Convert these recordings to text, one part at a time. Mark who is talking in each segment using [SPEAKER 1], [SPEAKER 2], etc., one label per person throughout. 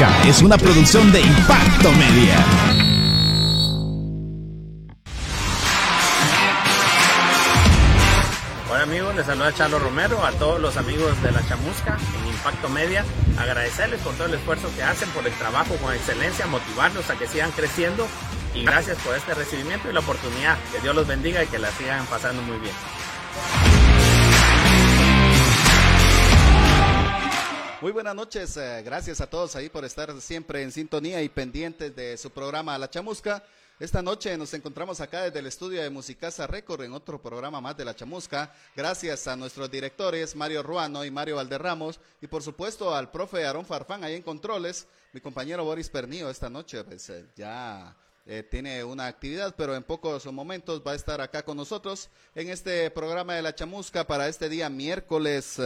[SPEAKER 1] Es una producción de Impacto Media.
[SPEAKER 2] Hola amigos, les saluda Charlo Romero, a todos los amigos de La Chamusca en Impacto Media, agradecerles por todo el esfuerzo que hacen, por el trabajo con excelencia, motivarlos a que sigan creciendo y gracias por este recibimiento y la oportunidad. Que Dios los bendiga y que la sigan pasando muy bien.
[SPEAKER 3] Muy buenas noches, eh, gracias a todos ahí por estar siempre en sintonía y pendientes de su programa La Chamusca. Esta noche nos encontramos acá desde el estudio de Musicasa Record en otro programa más de La Chamusca. Gracias a nuestros directores Mario Ruano y Mario Valderramos y por supuesto al profe Aarón Farfán ahí en Controles, mi compañero Boris Pernillo esta noche pues eh, ya eh, tiene una actividad, pero en pocos momentos va a estar acá con nosotros en este programa de La Chamusca para este día miércoles.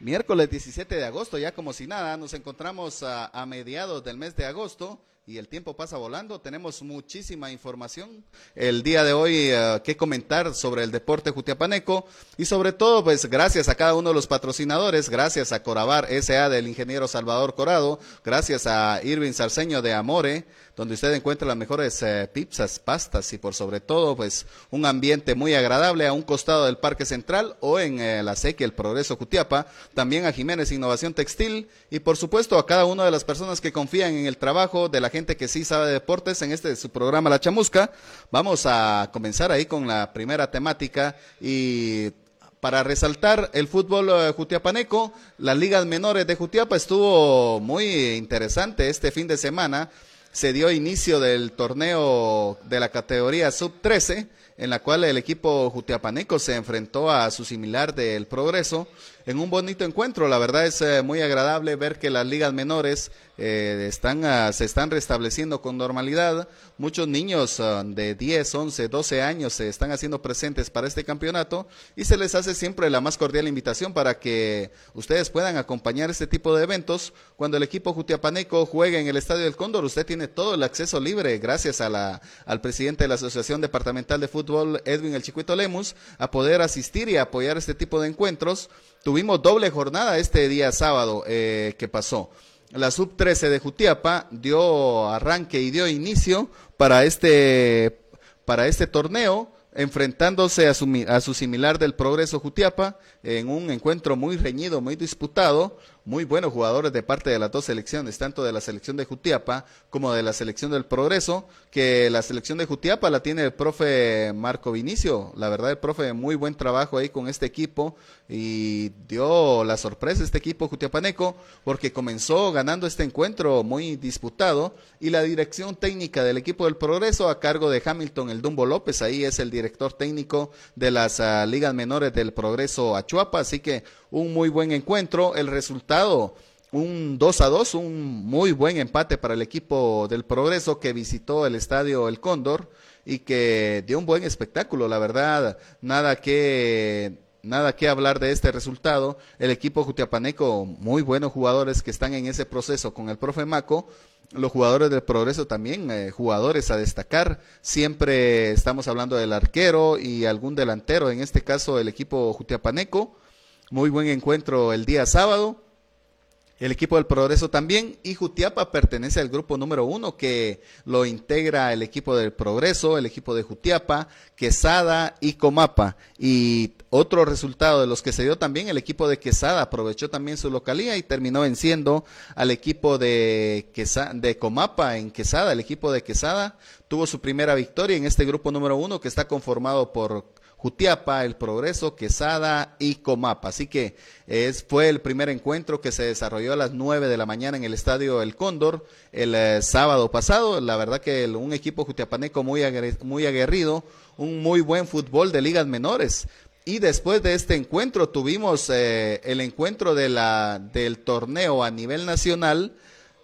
[SPEAKER 3] Miércoles 17 de agosto, ya como si nada, nos encontramos a, mediados del mes de agosto y el tiempo pasa volando. Tenemos muchísima información el día de hoy uh, que comentar sobre el deporte jutiapaneco y sobre todo, pues gracias a cada uno de los patrocinadores, gracias a Corabar SA del ingeniero Salvador Corado, gracias a Irving Sarceño de Amore, donde usted encuentra las mejores eh, pizzas, pastas y por sobre todo, pues un ambiente muy agradable a un costado del Parque Central o en eh, la Sequia, el Progreso Jutiapa, también a Jiménez Innovación Textil y por supuesto a cada una de las personas que confían en el trabajo de la gente que sí sabe de deportes en este su programa La Chamusca. Vamos a comenzar ahí con la primera temática y para resaltar el fútbol uh, jutiapaneco, las ligas menores de Jutiapa estuvo muy interesante este fin de semana se dio inicio del torneo de la categoría sub-13, en la cual el equipo jutiapaneco se enfrentó a su similar del Progreso en un bonito encuentro. La verdad es eh, muy agradable ver que las ligas menores eh, están, uh, se están restableciendo con normalidad. Muchos niños uh, de 10, 11, 12 años se están haciendo presentes para este campeonato y se les hace siempre la más cordial invitación para que ustedes puedan acompañar este tipo de eventos. Cuando el equipo jutiapaneco juegue en el Estadio del Cóndor, usted tiene todo el acceso libre gracias a la, al presidente de la Asociación Departamental de Fútbol, Edwin El Chiquito Lemus, a poder asistir y apoyar este tipo de encuentros. Tuvimos doble jornada este día sábado eh, que pasó la sub-13 de Jutiapa dio arranque y dio inicio para este, para este torneo, enfrentándose a su, a su similar del Progreso Jutiapa en un encuentro muy reñido, muy disputado, muy buenos jugadores de parte de las dos selecciones, tanto de la selección de Jutiapa como de la selección del Progreso, que la selección de Jutiapa la tiene el profe Marco Vinicio, la verdad el profe muy buen trabajo ahí con este equipo y dio la sorpresa este equipo jutiapaneco porque comenzó ganando este encuentro muy disputado y la dirección técnica del equipo del Progreso a cargo de Hamilton el Dumbo López, ahí es el director técnico de las uh, ligas menores del Progreso Achuapa, así que un muy buen encuentro, el resultado un 2 a 2, un muy buen empate para el equipo del Progreso que visitó el estadio El Cóndor y que dio un buen espectáculo, la verdad, nada que nada que hablar de este resultado. El equipo Jutiapaneco, muy buenos jugadores que están en ese proceso con el profe Maco. Los jugadores del progreso también, eh, jugadores a destacar. Siempre estamos hablando del arquero y algún delantero, en este caso el equipo Jutiapaneco. Muy buen encuentro el día sábado. El equipo del Progreso también y Jutiapa pertenece al grupo número uno que lo integra el equipo del Progreso, el equipo de Jutiapa, Quesada y Comapa. Y otro resultado de los que se dio también, el equipo de Quesada aprovechó también su localía y terminó venciendo al equipo de, de Comapa en Quesada. El equipo de Quesada tuvo su primera victoria en este grupo número uno que está conformado por Jutiapa, El Progreso, Quesada y Comapa. Así que es, fue el primer encuentro que se desarrolló a las nueve de la mañana en el estadio El Cóndor el eh, sábado pasado. La verdad que un equipo jutiapaneco muy, muy aguerrido, un muy buen fútbol de ligas menores. Y después de este encuentro tuvimos eh, el encuentro de la, del torneo a nivel nacional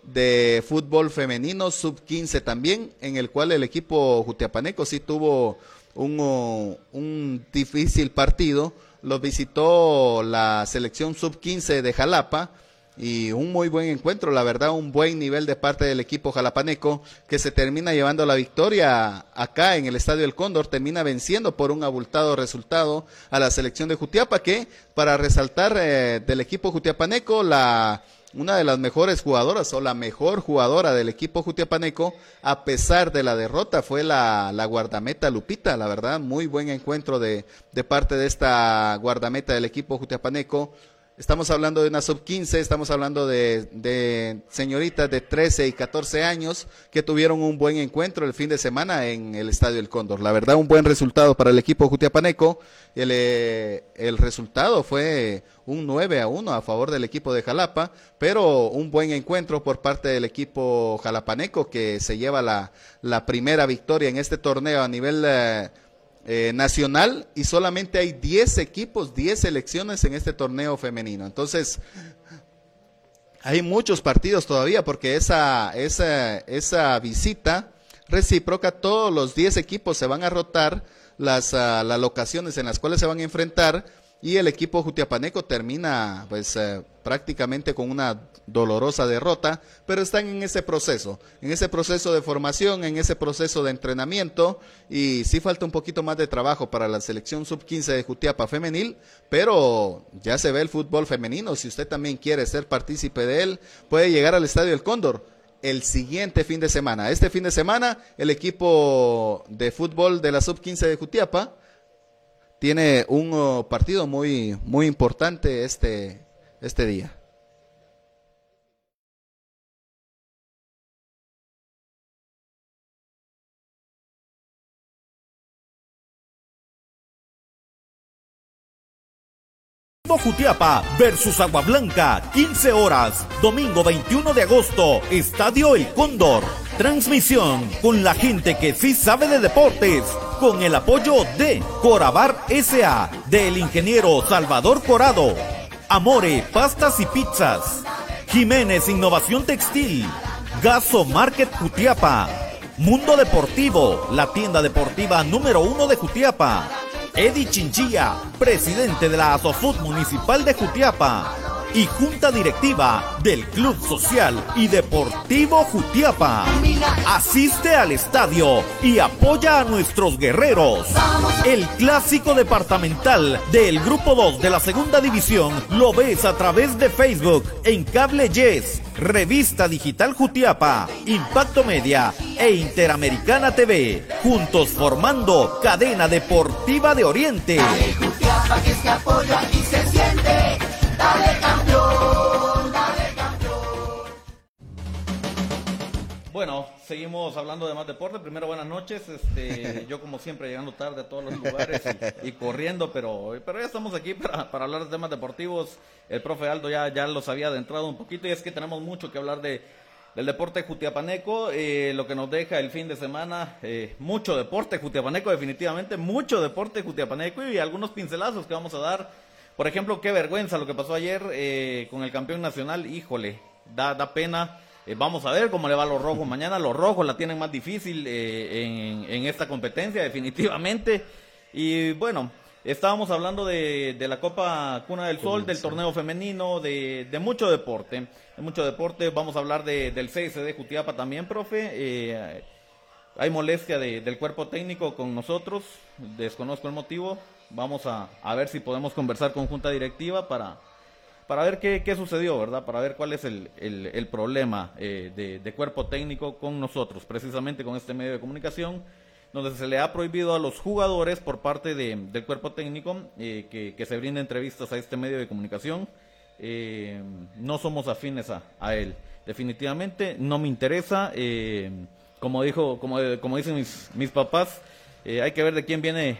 [SPEAKER 3] de fútbol femenino sub 15 también, en el cual el equipo jutiapaneco sí tuvo un, un difícil partido. Lo visitó la selección sub-15 de Jalapa y un muy buen encuentro, la verdad, un buen nivel de parte del equipo jalapaneco que se termina llevando la victoria acá en el Estadio El Cóndor, termina venciendo por un abultado resultado a la selección de Jutiapa que, para resaltar eh, del equipo jutiapaneco, la una de las mejores jugadoras o la mejor jugadora del equipo Jutiapaneco, a pesar de la derrota, fue la, la guardameta Lupita, la verdad, muy buen encuentro de, de parte de esta guardameta del equipo Jutiapaneco. Estamos hablando de una sub-15, estamos hablando de, de, señoritas de 13 y 14 años que tuvieron un buen encuentro el fin de semana en el Estadio El Cóndor. La verdad, un buen resultado para el equipo Jutiapaneco. El, eh, el resultado fue un 9 a 1 a favor del equipo de Jalapa, pero un buen encuentro por parte del equipo jalapaneco que se lleva la, primera victoria en este torneo a nivel... Eh, eh, nacional y solamente hay 10 equipos, 10 selecciones en este torneo femenino. Entonces, hay muchos partidos todavía porque esa, esa, esa visita recíproca, todos los 10 equipos se van a rotar las, uh, las locaciones en las cuales se van a enfrentar y el equipo Jutiapaneco termina pues eh, prácticamente con una dolorosa derrota, pero están en ese proceso, en ese proceso de formación, en ese proceso de entrenamiento y sí falta un poquito más de trabajo para la selección sub-15 de Jutiapa femenil, pero ya se ve el fútbol femenino, si usted también quiere ser partícipe de él, puede llegar al Estadio El Cóndor el siguiente fin de semana. Este fin de semana el equipo de fútbol de la sub-15 de Jutiapa tiene un uh, partido muy, muy importante este, este día.
[SPEAKER 4] Jutiapa versus Agua Blanca, 15 horas, domingo 21 de agosto, Estadio El Cóndor. Transmisión con la gente que sí sabe de deportes, con el apoyo de Corabar SA, del ingeniero Salvador Corado, Amore, pastas y pizzas, Jiménez Innovación Textil, Gaso Market Jutiapa, Mundo Deportivo, la tienda deportiva número uno de Jutiapa. Eddie Chinchilla, presidente de la Asofut Municipal de Jutiapa y junta directiva del Club Social y Deportivo Jutiapa. Asiste al estadio y apoya a nuestros guerreros. El clásico departamental del Grupo 2 de la Segunda División lo ves a través de Facebook en Cable Yes, Revista Digital Jutiapa, Impacto Media e Interamericana TV, juntos formando Cadena Deportiva de Oriente. Jutiapa que se apoya Bueno, seguimos hablando de más deporte. Primero, buenas noches. Este, yo como siempre llegando tarde a todos los lugares y, y corriendo, pero, pero ya estamos aquí para, para, hablar de temas deportivos. El profe Aldo ya, ya los había adentrado un poquito y es que tenemos mucho que hablar de, del deporte jutiapaneco, eh, lo que nos deja el fin de semana, eh, mucho deporte jutiapaneco definitivamente, mucho deporte jutiapaneco y algunos pincelazos que vamos a dar por ejemplo, qué vergüenza lo que pasó ayer eh, con el campeón nacional. Híjole, da, da pena. Eh, vamos a ver cómo le va a los rojos mañana. Los rojos la tienen más difícil eh, en, en, esta competencia, definitivamente. Y bueno, estábamos hablando de, de la Copa Cuna del Sol, del torneo femenino, de, de, mucho deporte. De mucho deporte. Vamos a hablar de, del CSD Jutiapa también, profe. hay molestia del cuerpo técnico con nosotros. Desconozco el motivo Vamos a, a ver si podemos conversar con junta directiva para, para ver qué, qué, sucedió, ¿verdad? Para ver cuál es el, el, problema eh, de, de, cuerpo técnico con nosotros, precisamente con este medio de comunicación, donde se le ha prohibido a los jugadores por parte de, del cuerpo técnico eh, que, que, se brinde entrevistas a este medio de comunicación. Eh, no somos afines a, a, él. Definitivamente no me interesa. Eh, como dijo, como, como dicen mis, mis papás, hay que ver de quién viene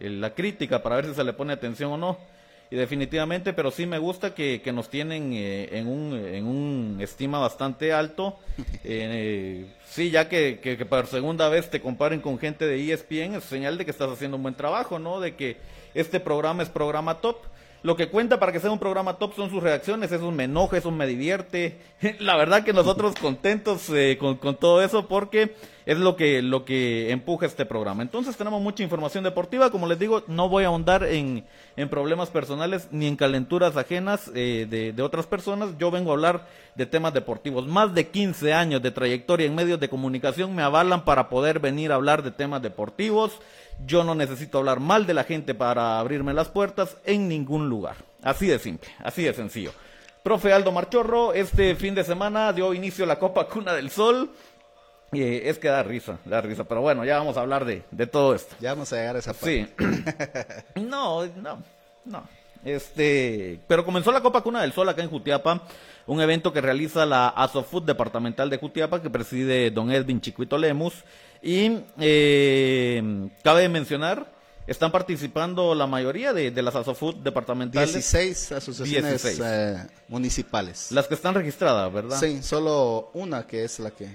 [SPEAKER 4] la crítica para ver si se le pone atención o no. Y definitivamente, pero sí me gusta que, que nos tienen eh, en, un, en un estima bastante alto. Eh, sí, ya que, que, que, por segunda vez te comparen con gente de ESPN, es señal de que estás haciendo un buen trabajo, ¿no? De que este programa es programa top. Lo que cuenta para que sea un programa top son sus reacciones, eso me enoja, eso me divierte. La verdad que nosotros contentos eh, con, con, todo eso porque es lo que, lo que empuja este programa. Entonces tenemos mucha información deportiva, como les digo, no voy a ahondar en, en problemas personales ni en calenturas ajenas eh, de, de otras personas, yo vengo a hablar de temas deportivos. Más de 15 años de trayectoria en medios de comunicación me avalan para poder venir a hablar de temas deportivos. Yo no necesito hablar mal de la gente para abrirme las puertas en ningún lugar. Así de simple, así de sencillo. Profe Aldo Marchorro, este fin de semana dio inicio la Copa Cuna del Sol. Y eh, es que da risa, da risa. Pero bueno, ya vamos a hablar de, de todo esto.
[SPEAKER 3] Ya vamos a llegar a esa parte.
[SPEAKER 4] Sí. no, no, no. Este, pero comenzó la Copa Cuna del Sol acá en Jutiapa, un evento que realiza la Asofood Departamental de Jutiapa, que preside don Edwin Chiquito Lemus. Y eh, cabe mencionar, están participando la mayoría de, de las Asofood departamentales.
[SPEAKER 3] 16 asociaciones
[SPEAKER 4] 16.
[SPEAKER 3] eh, municipales.
[SPEAKER 4] Las que están registradas, ¿verdad?
[SPEAKER 3] Sí, solo una que es la que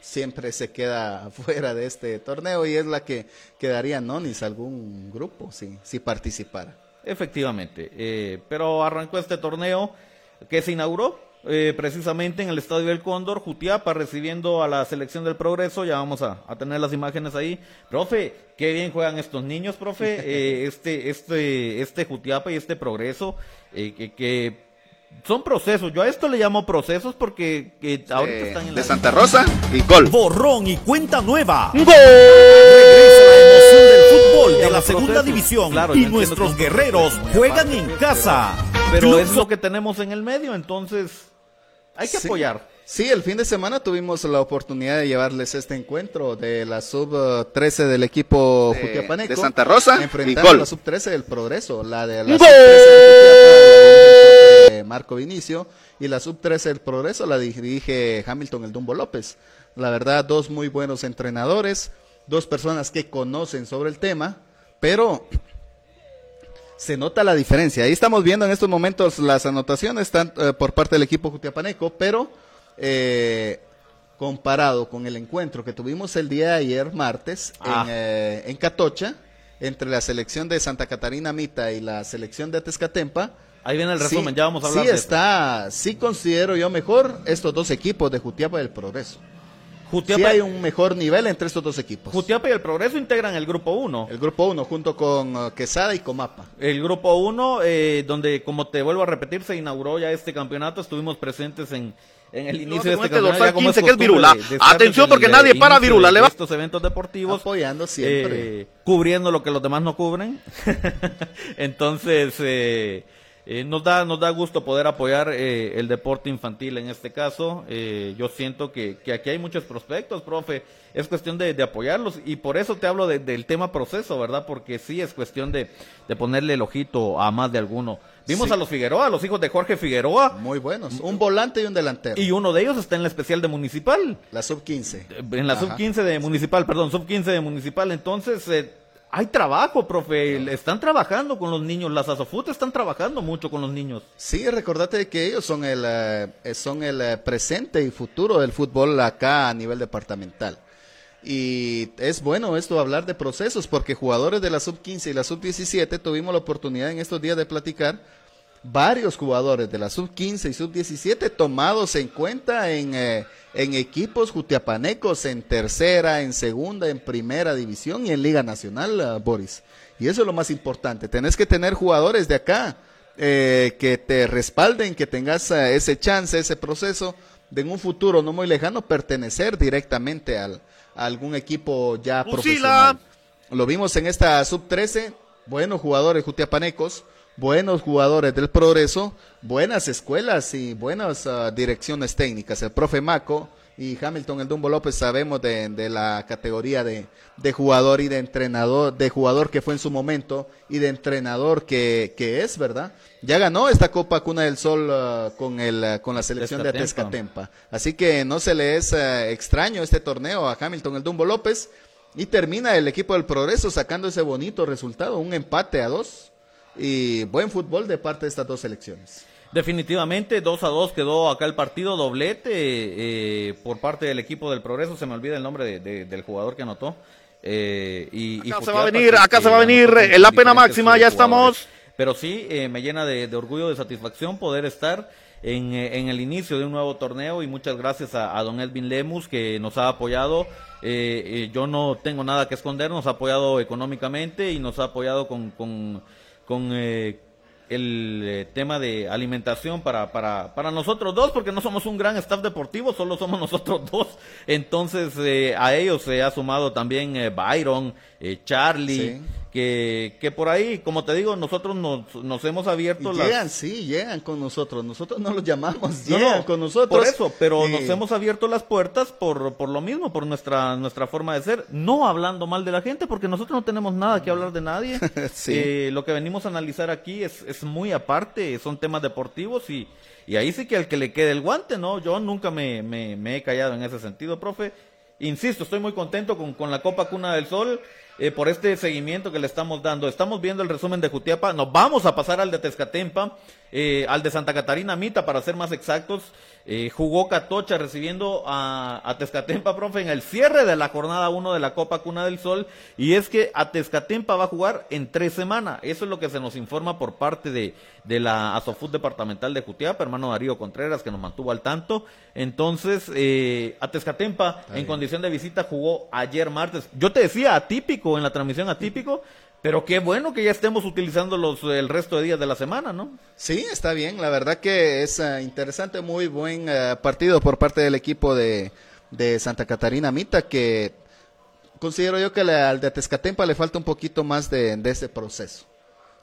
[SPEAKER 3] siempre se queda fuera de este torneo y es la que quedaría nonis algún grupo si, si participara.
[SPEAKER 4] Efectivamente, eh, pero arrancó este torneo que se inauguró eh, precisamente en el Estadio del Cóndor, Jutiapa recibiendo a la selección del Progreso, ya vamos a, a tener las imágenes ahí. Profe, qué bien juegan estos niños, profe, eh, este, este, este Jutiapa y este Progreso, eh, que, que son procesos, yo a esto le llamo procesos porque que ahorita
[SPEAKER 3] Eh,
[SPEAKER 4] están en
[SPEAKER 3] de
[SPEAKER 4] la...
[SPEAKER 3] Santa Rosa y gol.
[SPEAKER 1] Borrón y cuenta nueva.
[SPEAKER 4] ¡Gol!
[SPEAKER 1] Regresa la emoción del fútbol de la segunda
[SPEAKER 4] procesos,
[SPEAKER 1] división
[SPEAKER 4] claro,
[SPEAKER 1] y nuestros guerreros juegan en
[SPEAKER 4] pero-
[SPEAKER 1] casa.
[SPEAKER 4] Pero es lo que tenemos en el medio, entonces hay que
[SPEAKER 3] Sí.
[SPEAKER 4] apoyar.
[SPEAKER 3] Sí, el fin de semana tuvimos la oportunidad de llevarles este encuentro de la sub-13 del equipo
[SPEAKER 5] De-
[SPEAKER 3] Jutiapaneco.
[SPEAKER 5] de Santa Rosa,
[SPEAKER 3] Enfrentando a la sub-13 del Progreso. La de la
[SPEAKER 5] ¡Gol!
[SPEAKER 3] sub-13 del Jutiapa, la dirige el profe Marco Vinicio. Y la sub-13 del Progreso la dirige Hamilton el Dumbo López. La verdad, dos muy buenos entrenadores, dos personas que conocen sobre el tema, pero se nota la diferencia. Ahí estamos viendo en estos momentos las anotaciones eh, por parte del equipo Jutiapaneco, pero eh, comparado con el encuentro que tuvimos el día de ayer, martes,
[SPEAKER 4] Ah.
[SPEAKER 3] en, eh, en Catocha, entre la selección de Santa Catarina Mita y la selección de Tezcatempa.
[SPEAKER 4] Ahí viene el
[SPEAKER 3] sí-
[SPEAKER 4] resumen, ya vamos a hablar
[SPEAKER 3] Sí
[SPEAKER 4] de eso.
[SPEAKER 3] está, sí considero yo mejor estos dos equipos de Jutiapa del Progreso.
[SPEAKER 4] Jutiapa,
[SPEAKER 3] Sí hay un mejor nivel entre estos dos equipos.
[SPEAKER 4] Jutiapa y el Progreso integran el grupo 1.
[SPEAKER 3] El grupo 1 junto con eh, Quesada y Comapa.
[SPEAKER 4] El grupo 1, donde, como te vuelvo a repetir, se inauguró ya este campeonato. Estuvimos presentes en, en el inicio de este campeonato.
[SPEAKER 5] dorsal
[SPEAKER 4] ya como
[SPEAKER 5] 15, que es Virula.
[SPEAKER 4] de- de
[SPEAKER 5] Atención, porque
[SPEAKER 4] el,
[SPEAKER 5] nadie
[SPEAKER 4] eh,
[SPEAKER 5] para Virula, le va-
[SPEAKER 4] Estos eventos deportivos.
[SPEAKER 3] Apoyando siempre.
[SPEAKER 4] eh, cubriendo lo que los demás no cubren. Entonces, eh, eh, nos, da, nos da gusto poder apoyar eh, el deporte infantil en este caso. Eh, yo siento que, que aquí hay muchos prospectos, profe. Es cuestión de, de apoyarlos y por eso te hablo de- del tema proceso, ¿verdad? Porque sí es cuestión de, de ponerle el ojito a más de alguno. Vimos
[SPEAKER 3] Sí.
[SPEAKER 4] a los Figueroa, a los hijos de Jorge Figueroa,
[SPEAKER 3] Muy buenos. Un volante y un delantero.
[SPEAKER 4] y uno de ellos está en la especial de Municipal.
[SPEAKER 3] La sub 15.
[SPEAKER 4] En la
[SPEAKER 3] Ajá.
[SPEAKER 4] sub 15 de municipal, perdón, sub 15 de municipal. Entonces, eh, hay trabajo, profe. Están trabajando con los niños. Las Asofut están trabajando mucho con los niños.
[SPEAKER 3] Sí, recordate que ellos son el, eh, son el eh, presente y futuro del fútbol acá a nivel departamental. Y es bueno esto hablar de procesos porque jugadores de la sub 15 y la sub 17 tuvimos la oportunidad en estos días de platicar varios jugadores de la sub 15 y sub 17 tomados en cuenta en, eh, en equipos jutiapanecos en tercera, en segunda, en primera división y en Liga Nacional, eh, Boris. Y eso es lo más importante. Tenés que tener jugadores de acá eh, que te respalden, que tengas ese chance, ese proceso de en un futuro no muy lejano pertenecer directamente al, a algún equipo ya profesional. Lo vimos en esta sub 13, buenos jugadores jutiapanecos, buenos jugadores del progreso, buenas escuelas y buenas ah, direcciones técnicas. El profe Maco y Hamilton el Dumbo López sabemos de, de la categoría de, de jugador y de entrenador, de jugador que fue en su momento y de entrenador que, que es, ¿verdad? Ya ganó esta Copa Cuna del Sol ah, con, el, ah, con la selección de
[SPEAKER 4] Tezcatempa.
[SPEAKER 3] Así que no se le es extraño este torneo a Hamilton el Dumbo López. Y termina el equipo del Progreso sacando ese bonito resultado, un empate a dos. Y buen fútbol de parte de estas dos selecciones.
[SPEAKER 4] Definitivamente, 2 a 2 quedó acá el partido, doblete eh, por parte del equipo del Progreso. Se me olvida el nombre de- de- del jugador que anotó. Eh, y, y
[SPEAKER 5] Acá se va a venir, acá se va a venir, en la pena máxima, ya estamos.
[SPEAKER 4] Pero sí, eh, me llena de, de orgullo, de satisfacción poder estar en, eh, en el inicio de un nuevo torneo y muchas gracias a, a don Edwin Lemus que nos ha apoyado. Eh, eh, yo no tengo nada que esconder, nos ha apoyado económicamente y nos ha apoyado con, con, con, eh, el eh, tema de alimentación para, para, para nosotros dos, porque no somos un gran staff deportivo, solo somos nosotros dos. Entonces, eh, a ellos se ha sumado también eh, Byron, eh, Charlie. Que, que por ahí, como te digo, nosotros nos, nos hemos abierto
[SPEAKER 3] Y
[SPEAKER 4] las...
[SPEAKER 3] llegan, sí, llegan con nosotros. Nosotros no los llamamos,
[SPEAKER 4] No,
[SPEAKER 3] llegan
[SPEAKER 4] no,
[SPEAKER 3] con nosotros.
[SPEAKER 4] Por eso, pero
[SPEAKER 3] Eh,
[SPEAKER 4] nos hemos abierto las puertas por, por lo mismo, por nuestra, nuestra forma de ser, no hablando mal de la gente, porque nosotros no tenemos nada que hablar de nadie.
[SPEAKER 3] Sí.
[SPEAKER 4] Eh, lo que venimos a analizar aquí es, es muy aparte, son temas deportivos y, y ahí sí que al que le quede el guante, ¿no? Yo nunca me, me, me he callado en ese sentido, profe. Insisto, estoy muy contento con, con la Copa Cuna del Sol eh, por este seguimiento que le estamos dando. Estamos viendo el resumen de Jutiapa, nos vamos a pasar al de Tezcatempa, eh, al de Santa Catarina Mita, para ser más exactos. Eh, jugó Catocha recibiendo a, a Tezcatempa, profe, en el cierre de la jornada 1 de la Copa Cuna del Sol. Y es que a Tezcatempa va a jugar en tres semanas. Eso es lo que se nos informa por parte de, de la Asofut Departamental de Jutiapa, hermano Darío Contreras, que nos mantuvo al tanto. Entonces, eh, a Tezcatempa, en condición de visita, jugó ayer martes. Yo te decía atípico en la transmisión atípico. Pero qué bueno que ya estemos utilizando los, el resto de días de la semana, ¿no?
[SPEAKER 3] Sí, está bien. La verdad que es eh, interesante, muy buen eh, partido por parte del equipo de, de Santa Catarina Mita, que considero yo que al de Tezcatempa le falta un poquito más de, de ese proceso.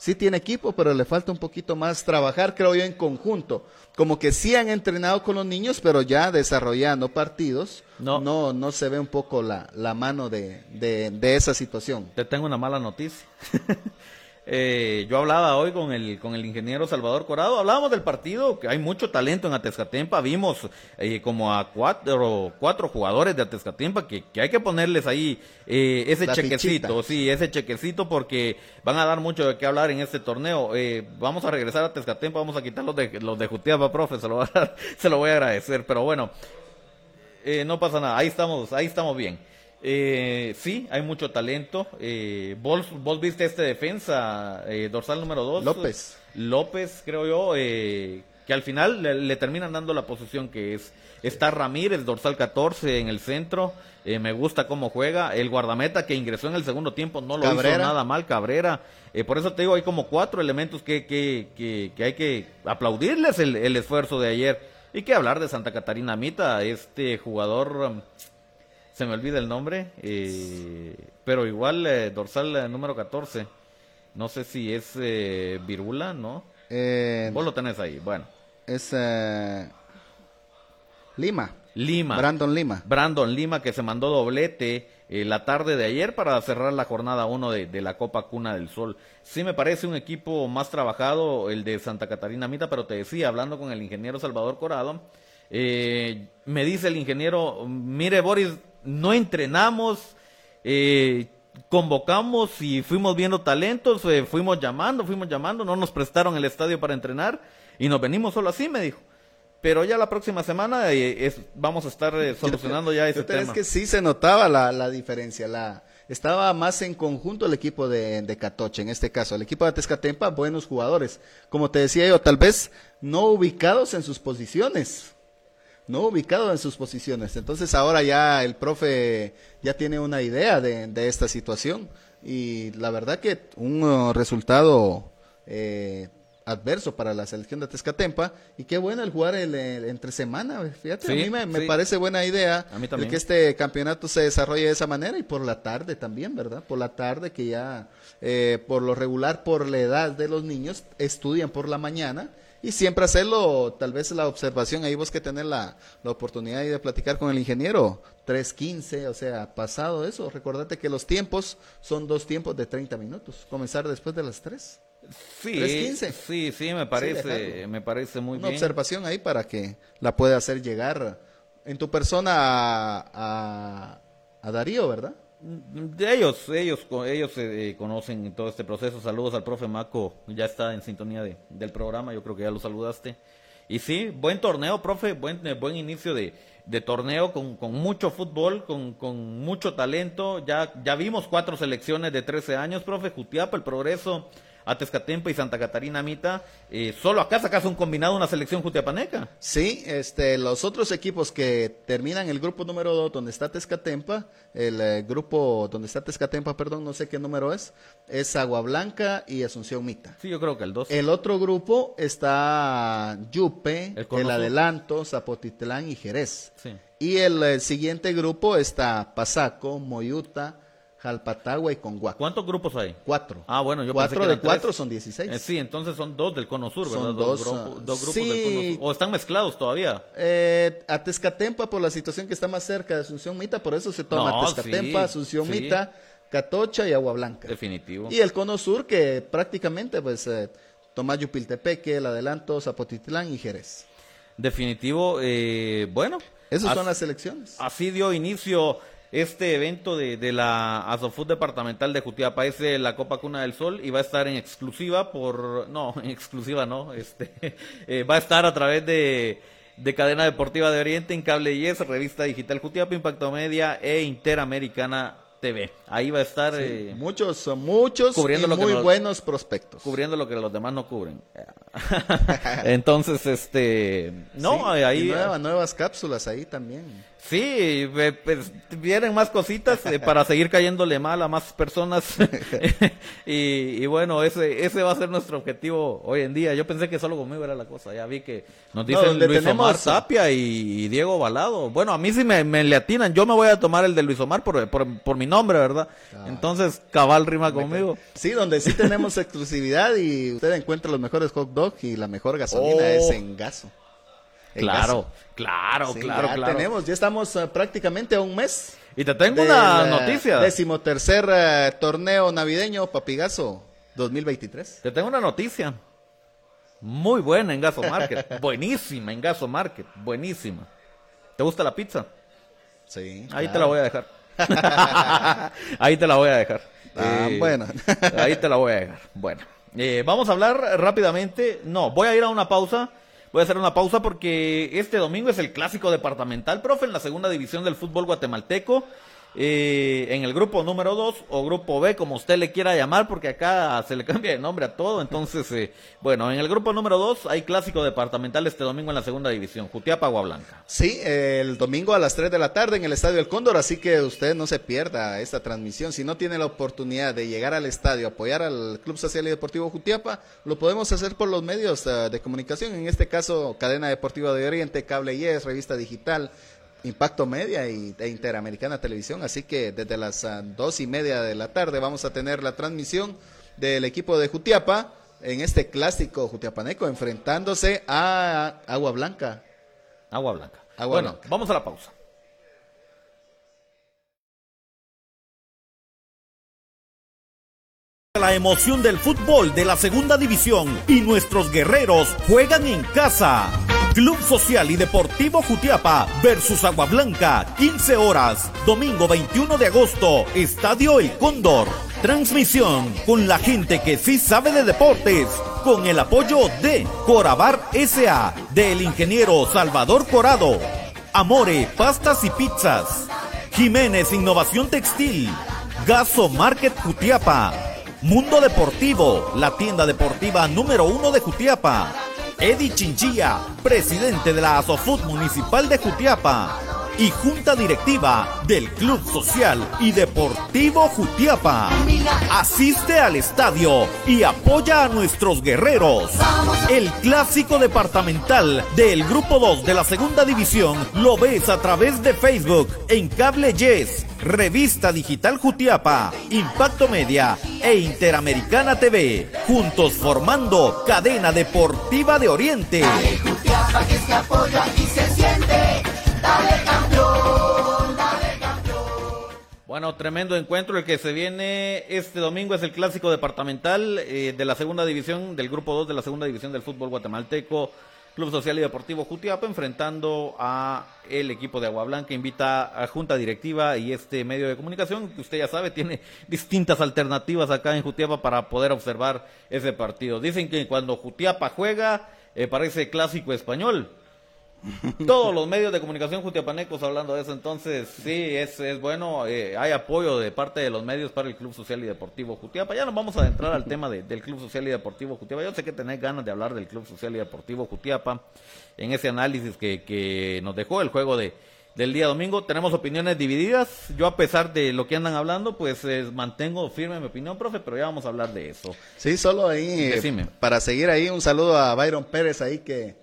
[SPEAKER 3] Sí tiene equipo, pero le falta un poquito más trabajar, creo yo, en conjunto. Como que sí han entrenado con los niños, pero ya desarrollando partidos,
[SPEAKER 4] No.
[SPEAKER 3] no, no, se ve un poco la, la mano de, de, de esa situación.
[SPEAKER 4] Te tengo una mala noticia. Eh, yo hablaba hoy con el, con el ingeniero Salvador Corado, hablábamos del partido, que hay mucho talento en Atezcatempa, vimos eh, como a cuatro, cuatro jugadores de Atezcatempa que, que hay que ponerles ahí eh, ese
[SPEAKER 3] La
[SPEAKER 4] chequecito,
[SPEAKER 3] fichita.
[SPEAKER 4] sí, ese chequecito porque van a dar mucho de qué hablar en este torneo. Eh, vamos a regresar a Tezcatempa, vamos a quitar los de, los de Jutiapa, profe, se lo, a, se lo voy a agradecer, pero bueno, eh, no pasa nada, ahí estamos, ahí estamos bien. Eh, sí, hay mucho talento. Eh, vos, vos viste este defensa, eh, dorsal número 2.
[SPEAKER 3] López.
[SPEAKER 4] López, creo yo, eh, que al final le, le terminan dando la posición que es. Está Ramírez, dorsal 14 en el centro. Eh, me gusta cómo juega. El guardameta que ingresó en el segundo tiempo no lo
[SPEAKER 3] Cabrera.
[SPEAKER 4] hizo nada mal, Cabrera. Eh, por eso te digo, hay como cuatro elementos que, que, que, que hay que aplaudirles el, el esfuerzo de ayer. Y que hablar de Santa Catarina Mita, este jugador, um, se me olvida el nombre, eh, pero igual eh, dorsal eh, número 14. No sé si es eh, Virula, ¿no?
[SPEAKER 3] Eh,
[SPEAKER 4] Vos lo tenés ahí. Bueno,
[SPEAKER 3] es eh, Lima,
[SPEAKER 4] Lima.
[SPEAKER 3] Brandon Lima.
[SPEAKER 4] Brandon Lima que se mandó doblete la tarde de ayer para cerrar la jornada 1 de, de la Copa Cuna del Sol. Sí me parece un equipo más trabajado el de Santa Catarina Mita, pero te decía, hablando con el ingeniero Salvador Corado, me dice el ingeniero, mire Boris, no entrenamos, eh, convocamos y fuimos viendo talentos, eh, fuimos llamando, fuimos llamando, no nos prestaron el estadio para entrenar y nos venimos solo así, me dijo. Pero ya la próxima semana eh, es- vamos a estar eh, solucionando ya ese
[SPEAKER 3] Yo te-
[SPEAKER 4] tema.
[SPEAKER 3] Es que sí se notaba la, la diferencia. La, estaba más en conjunto el equipo de, de Catoche, en este caso. El equipo de Tezcatempa, buenos jugadores. Como te decía yo, tal vez no ubicados en sus posiciones. No ubicados en sus posiciones. Entonces ahora ya el profe ya tiene una idea de, de esta situación. Y la verdad que un uh, resultado eh, adverso para la selección de Tezcatempa. Y qué bueno el jugar el, el entre semana. Fíjate, a mí me, parece buena idea
[SPEAKER 4] A mí
[SPEAKER 3] el que este campeonato se desarrolle de esa manera y por la tarde también, ¿verdad? Por la tarde que ya, eh, por lo regular, por la edad de los niños, estudian por la mañana y siempre hacerlo, tal vez la observación, ahí vos que tener la, la oportunidad de platicar con el ingeniero, 3.15, o sea, pasado eso, recordate que los tiempos son dos tiempos de 30 minutos, comenzar después de las 3.
[SPEAKER 4] Sí,
[SPEAKER 3] 3:15.
[SPEAKER 4] sí, sí, me parece, me parece muy
[SPEAKER 3] Una
[SPEAKER 4] bien.
[SPEAKER 3] observación ahí para que la pueda hacer llegar en tu persona a, a, a Darío, ¿verdad?
[SPEAKER 4] De ellos, ellos, ellos eh, conocen todo este proceso. Saludos al profe Maco, ya está en sintonía de, del programa, yo creo que ya lo saludaste. Y sí, buen torneo, profe, buen, eh, buen inicio de, de torneo con, con mucho fútbol, con, con mucho talento. Ya, ya vimos cuatro selecciones de 13 años, profe, Jutiapa, el progreso, Atezcatempa y Santa Catarina Mita. Eh, solo acá sacas un combinado, una selección jutiapaneca.
[SPEAKER 3] Sí, este, los otros equipos que terminan el grupo número 2 donde está Tezcatempa, el eh, grupo donde está Tezcatempa, perdón, no sé qué número es, es Agua Blanca y Asunción Mita.
[SPEAKER 4] Sí, yo creo que el 2.
[SPEAKER 3] El otro grupo está Yupe,
[SPEAKER 4] El
[SPEAKER 3] el. Adelanto, Zapotitlán y Jerez.
[SPEAKER 4] Sí.
[SPEAKER 3] Y el, eh, siguiente grupo está Pasaco, Moyuta, Jalpatagua y Conguac.
[SPEAKER 4] ¿Cuántos grupos hay?
[SPEAKER 3] Cuatro.
[SPEAKER 4] Ah, bueno, yo
[SPEAKER 3] Cuatro
[SPEAKER 4] pensé que
[SPEAKER 3] de cuatro
[SPEAKER 4] tres.
[SPEAKER 3] son 16.
[SPEAKER 4] Eh, sí, entonces son dos del Cono Sur, ¿verdad?
[SPEAKER 3] Son
[SPEAKER 4] dos,
[SPEAKER 3] dos,
[SPEAKER 4] grupo-
[SPEAKER 3] ah,
[SPEAKER 4] dos grupos
[SPEAKER 3] sí.
[SPEAKER 4] del Cono Sur. ¿O están mezclados todavía?
[SPEAKER 3] Eh, a Tezcatempa, por la situación que está más cerca de Asunción Mita, por eso se toma
[SPEAKER 4] No,
[SPEAKER 3] Tezcatempa,
[SPEAKER 4] sí,
[SPEAKER 3] Asunción
[SPEAKER 4] sí.
[SPEAKER 3] Mita, Catocha y Agua Blanca.
[SPEAKER 4] Definitivo.
[SPEAKER 3] Y el cono sur que prácticamente pues eh, Tomás Yupiltepeque, el adelanto, Zapotitlán y Jerez.
[SPEAKER 4] Definitivo, eh, bueno.
[SPEAKER 3] Esas
[SPEAKER 4] as-
[SPEAKER 3] son las elecciones.
[SPEAKER 4] Así dio inicio este evento de, de la Asofut Departamental de Jutiapa, es de la Copa Cuna del Sol y va a estar en exclusiva por, no, en exclusiva no, este, eh, va a estar a través de, de Cadena Deportiva de Oriente, en Cable Yes, Revista Digital Jutiapa, Impacto Media e Interamericana TV. Ahí va a estar eh,
[SPEAKER 3] muchos, muchos
[SPEAKER 4] cubriendo
[SPEAKER 3] y
[SPEAKER 4] lo que
[SPEAKER 3] muy
[SPEAKER 4] nos-
[SPEAKER 3] buenos prospectos.
[SPEAKER 4] cubriendo lo que los demás no cubren. Entonces, este, no,
[SPEAKER 3] Sí,
[SPEAKER 4] ahí...
[SPEAKER 3] y nueva- nuevas cápsulas ahí también.
[SPEAKER 4] Sí, ve- pues, vienen más cositas eh, para seguir cayéndole mal a más personas. y, y bueno, ese ese va a ser nuestro objetivo hoy en día. Yo pensé que solo conmigo era la cosa. Ya vi que nos
[SPEAKER 3] No,
[SPEAKER 4] dicen
[SPEAKER 3] donde
[SPEAKER 4] Luis
[SPEAKER 3] tenemos-
[SPEAKER 4] Omar Tapia y, y Diego Balado. Bueno, a mí sí me, me le atinan. Yo me voy a tomar el de Luis Omar por, por, por mi nombre, ¿verdad? Entonces, cabal rima conmigo.
[SPEAKER 3] Sí, donde sí tenemos exclusividad y usted encuentra los mejores hot dogs y la mejor gasolina
[SPEAKER 4] Oh.
[SPEAKER 3] es en gaso.
[SPEAKER 4] Claro, claro,
[SPEAKER 3] Sí,
[SPEAKER 4] claro,
[SPEAKER 3] ya
[SPEAKER 4] claro.
[SPEAKER 3] tenemos, ya estamos eh, prácticamente a un mes.
[SPEAKER 4] Y te tengo una
[SPEAKER 3] eh,
[SPEAKER 4] noticia.
[SPEAKER 3] Decimotercer eh, torneo navideño Papigazo 2023.
[SPEAKER 4] Te tengo una noticia. Muy buena en Gaso Market. Buenísima en Gaso Market. Buenísima. ¿Te gusta la pizza?
[SPEAKER 3] Sí.
[SPEAKER 4] Ahí te la voy a dejar. ahí te la voy a dejar.
[SPEAKER 3] Ah, bueno.
[SPEAKER 4] ahí te la voy a dejar. Bueno. eh, vamos a hablar rápidamente. No, voy a ir a una pausa. Voy a hacer una pausa porque este domingo es el clásico departamental, profe, en la segunda división del fútbol guatemalteco. En el grupo número 2 o grupo B, como usted le quiera llamar, porque acá se le cambia de nombre a todo. Entonces, eh, bueno, en el grupo número 2 hay clásico departamental este domingo en la segunda división, Jutiapa, Blanca.
[SPEAKER 3] Sí, el domingo a las 3 de la tarde en el Estadio El Cóndor, así que usted no se pierda esta transmisión. Si no tiene la oportunidad de llegar al estadio, apoyar al Club Social y Deportivo Jutiapa, lo podemos hacer por los medios eh, de comunicación, en este caso Cadena Deportiva de Oriente, Cable Yes, Revista Digital, Impacto Media y, e Interamericana Televisión. Así que desde las ah, dos y media de la tarde vamos a tener la transmisión del equipo de Jutiapa en este clásico jutiapaneco enfrentándose a Agua Blanca.
[SPEAKER 4] Agua Blanca.
[SPEAKER 3] Agua
[SPEAKER 4] bueno,
[SPEAKER 3] Blanca.
[SPEAKER 4] vamos a la pausa.
[SPEAKER 5] La emoción del fútbol de la segunda división y nuestros guerreros juegan en casa. Club Social y Deportivo Jutiapa versus Agua Blanca, 15 horas, domingo 21 de agosto, Estadio El Cóndor. Transmisión con la gente que sí sabe de deportes, con el apoyo de Corabar SA, del ingeniero Salvador Corado, Amore, pastas y pizzas, Jiménez Innovación Textil, Gaso Market Jutiapa, Mundo Deportivo, la tienda deportiva número uno de Jutiapa. Eddie Chinchilla, presidente de la Asofut Municipal de Jutiapa. Y junta directiva del Club Social y Deportivo Jutiapa. Asiste al estadio y apoya a nuestros guerreros. El clásico departamental del Grupo 2 de la Segunda División lo ves a través de Facebook en Cable Yes, Revista Digital Jutiapa, Impacto Media e Interamericana TV, juntos formando Cadena Deportiva de Oriente.
[SPEAKER 4] Bueno, tremendo encuentro el que se viene este domingo es el clásico departamental eh, de la segunda división, del grupo 2 de la segunda división del fútbol guatemalteco, Club Social y Deportivo Jutiapa, enfrentando a el equipo de Agua Blanca, invita a Junta Directiva y este medio de comunicación, que usted ya sabe, tiene distintas alternativas acá en Jutiapa para poder observar ese partido. Dicen que cuando Jutiapa juega, eh, parece clásico español. Todos los medios de comunicación jutiapanecos hablando de eso, entonces sí, es, es bueno, eh, hay apoyo de parte de los medios para el Club Social y Deportivo Jutiapa. Ya nos vamos a adentrar al tema de- del Club Social y Deportivo Jutiapa. Yo sé que tenés ganas de hablar del Club Social y Deportivo Jutiapa en ese análisis que, que nos dejó el juego de, del día domingo. Tenemos opiniones divididas. Yo a pesar de lo que andan hablando, pues eh, mantengo firme mi opinión, profe, pero ya vamos a hablar de eso.
[SPEAKER 3] Sí, solo ahí,
[SPEAKER 4] Decime.
[SPEAKER 3] para seguir ahí, un saludo a Byron Pérez ahí que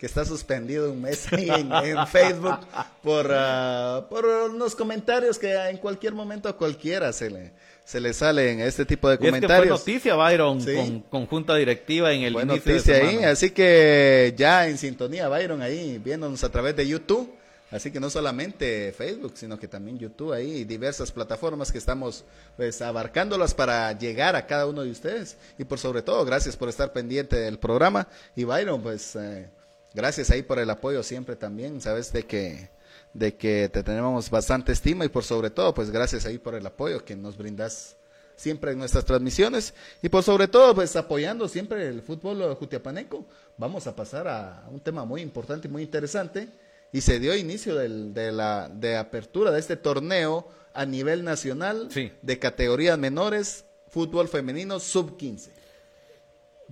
[SPEAKER 3] que está suspendido un mes ahí en, en Facebook por, ah, por unos comentarios que en cualquier momento a cualquiera se le, se le salen este tipo de
[SPEAKER 4] Y es que fue
[SPEAKER 3] comentarios.
[SPEAKER 4] noticia, Byron,
[SPEAKER 3] Sí.
[SPEAKER 4] con, con junta directiva en el
[SPEAKER 3] Fue
[SPEAKER 4] inicio
[SPEAKER 3] noticia
[SPEAKER 4] de
[SPEAKER 3] ahí, así que ya en sintonía Byron ahí viéndonos a través de YouTube. Así que no solamente Facebook, sino que también YouTube ahí diversas plataformas que estamos pues abarcándolas para llegar a cada uno de ustedes. Y por sobre todo, gracias por estar pendiente del programa. Y Byron, pues eh, gracias ahí por el apoyo siempre también. Sabes de que de que te tenemos bastante estima y por sobre todo, pues gracias ahí por el apoyo que nos brindas siempre en nuestras transmisiones y por sobre todo pues apoyando siempre el fútbol jutiapaneco. Vamos a pasar a un tema muy importante y muy interesante y se dio inicio del- de la de apertura de este torneo a nivel nacional
[SPEAKER 4] Sí.
[SPEAKER 3] de categorías menores, fútbol femenino sub 15.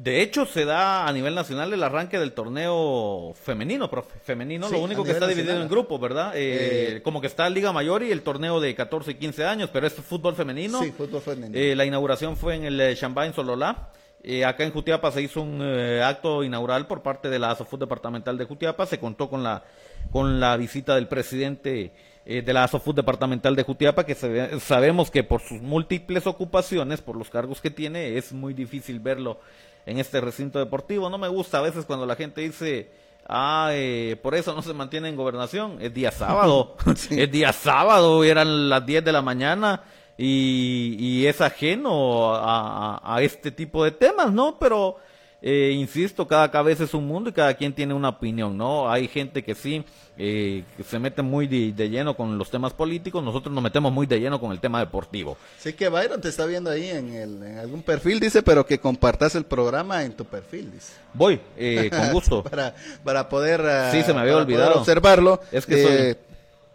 [SPEAKER 4] De hecho, se da a nivel nacional el arranque del torneo femenino, profe. Femenino,
[SPEAKER 3] Sí,
[SPEAKER 4] lo único que está dividido
[SPEAKER 3] nacional.
[SPEAKER 4] en grupos, ¿verdad? Eh,
[SPEAKER 3] Eh,
[SPEAKER 4] como que está Liga Mayor y el torneo de 14 y 15 años, pero es fútbol femenino.
[SPEAKER 3] Sí, fútbol femenino.
[SPEAKER 4] Eh, la inauguración fue en el eh, en Sololá. Eh, acá en Jutiapa se hizo un eh, acto inaugural por parte de la ASOFUT departamental de Jutiapa. Se contó con la, con la visita del presidente eh, de la ASOFUT departamental de Jutiapa, que se sabemos que por sus múltiples ocupaciones, por los cargos que tiene, es muy difícil verlo en este recinto deportivo. No me gusta a veces cuando la gente dice, ah, eh, por eso no se mantiene en gobernación. Es día sábado, es día sábado, y eran las 10 de la mañana y, y es ajeno a, a- a este tipo de temas, ¿no? Pero, eh, insisto, cada cabeza es un mundo y cada quien tiene una opinión, ¿no? Hay gente que sí eh, que se mete muy de, de lleno con los temas políticos, nosotros nos metemos muy de lleno con el tema deportivo.
[SPEAKER 3] Sí que Byron te está viendo ahí en, el- en algún perfil, dice, pero que compartas el programa en tu perfil, dice.
[SPEAKER 4] Voy, eh, con gusto.
[SPEAKER 3] para, para poder ah,
[SPEAKER 4] Sí, se me había olvidado.
[SPEAKER 3] observarlo.
[SPEAKER 4] Es que soy-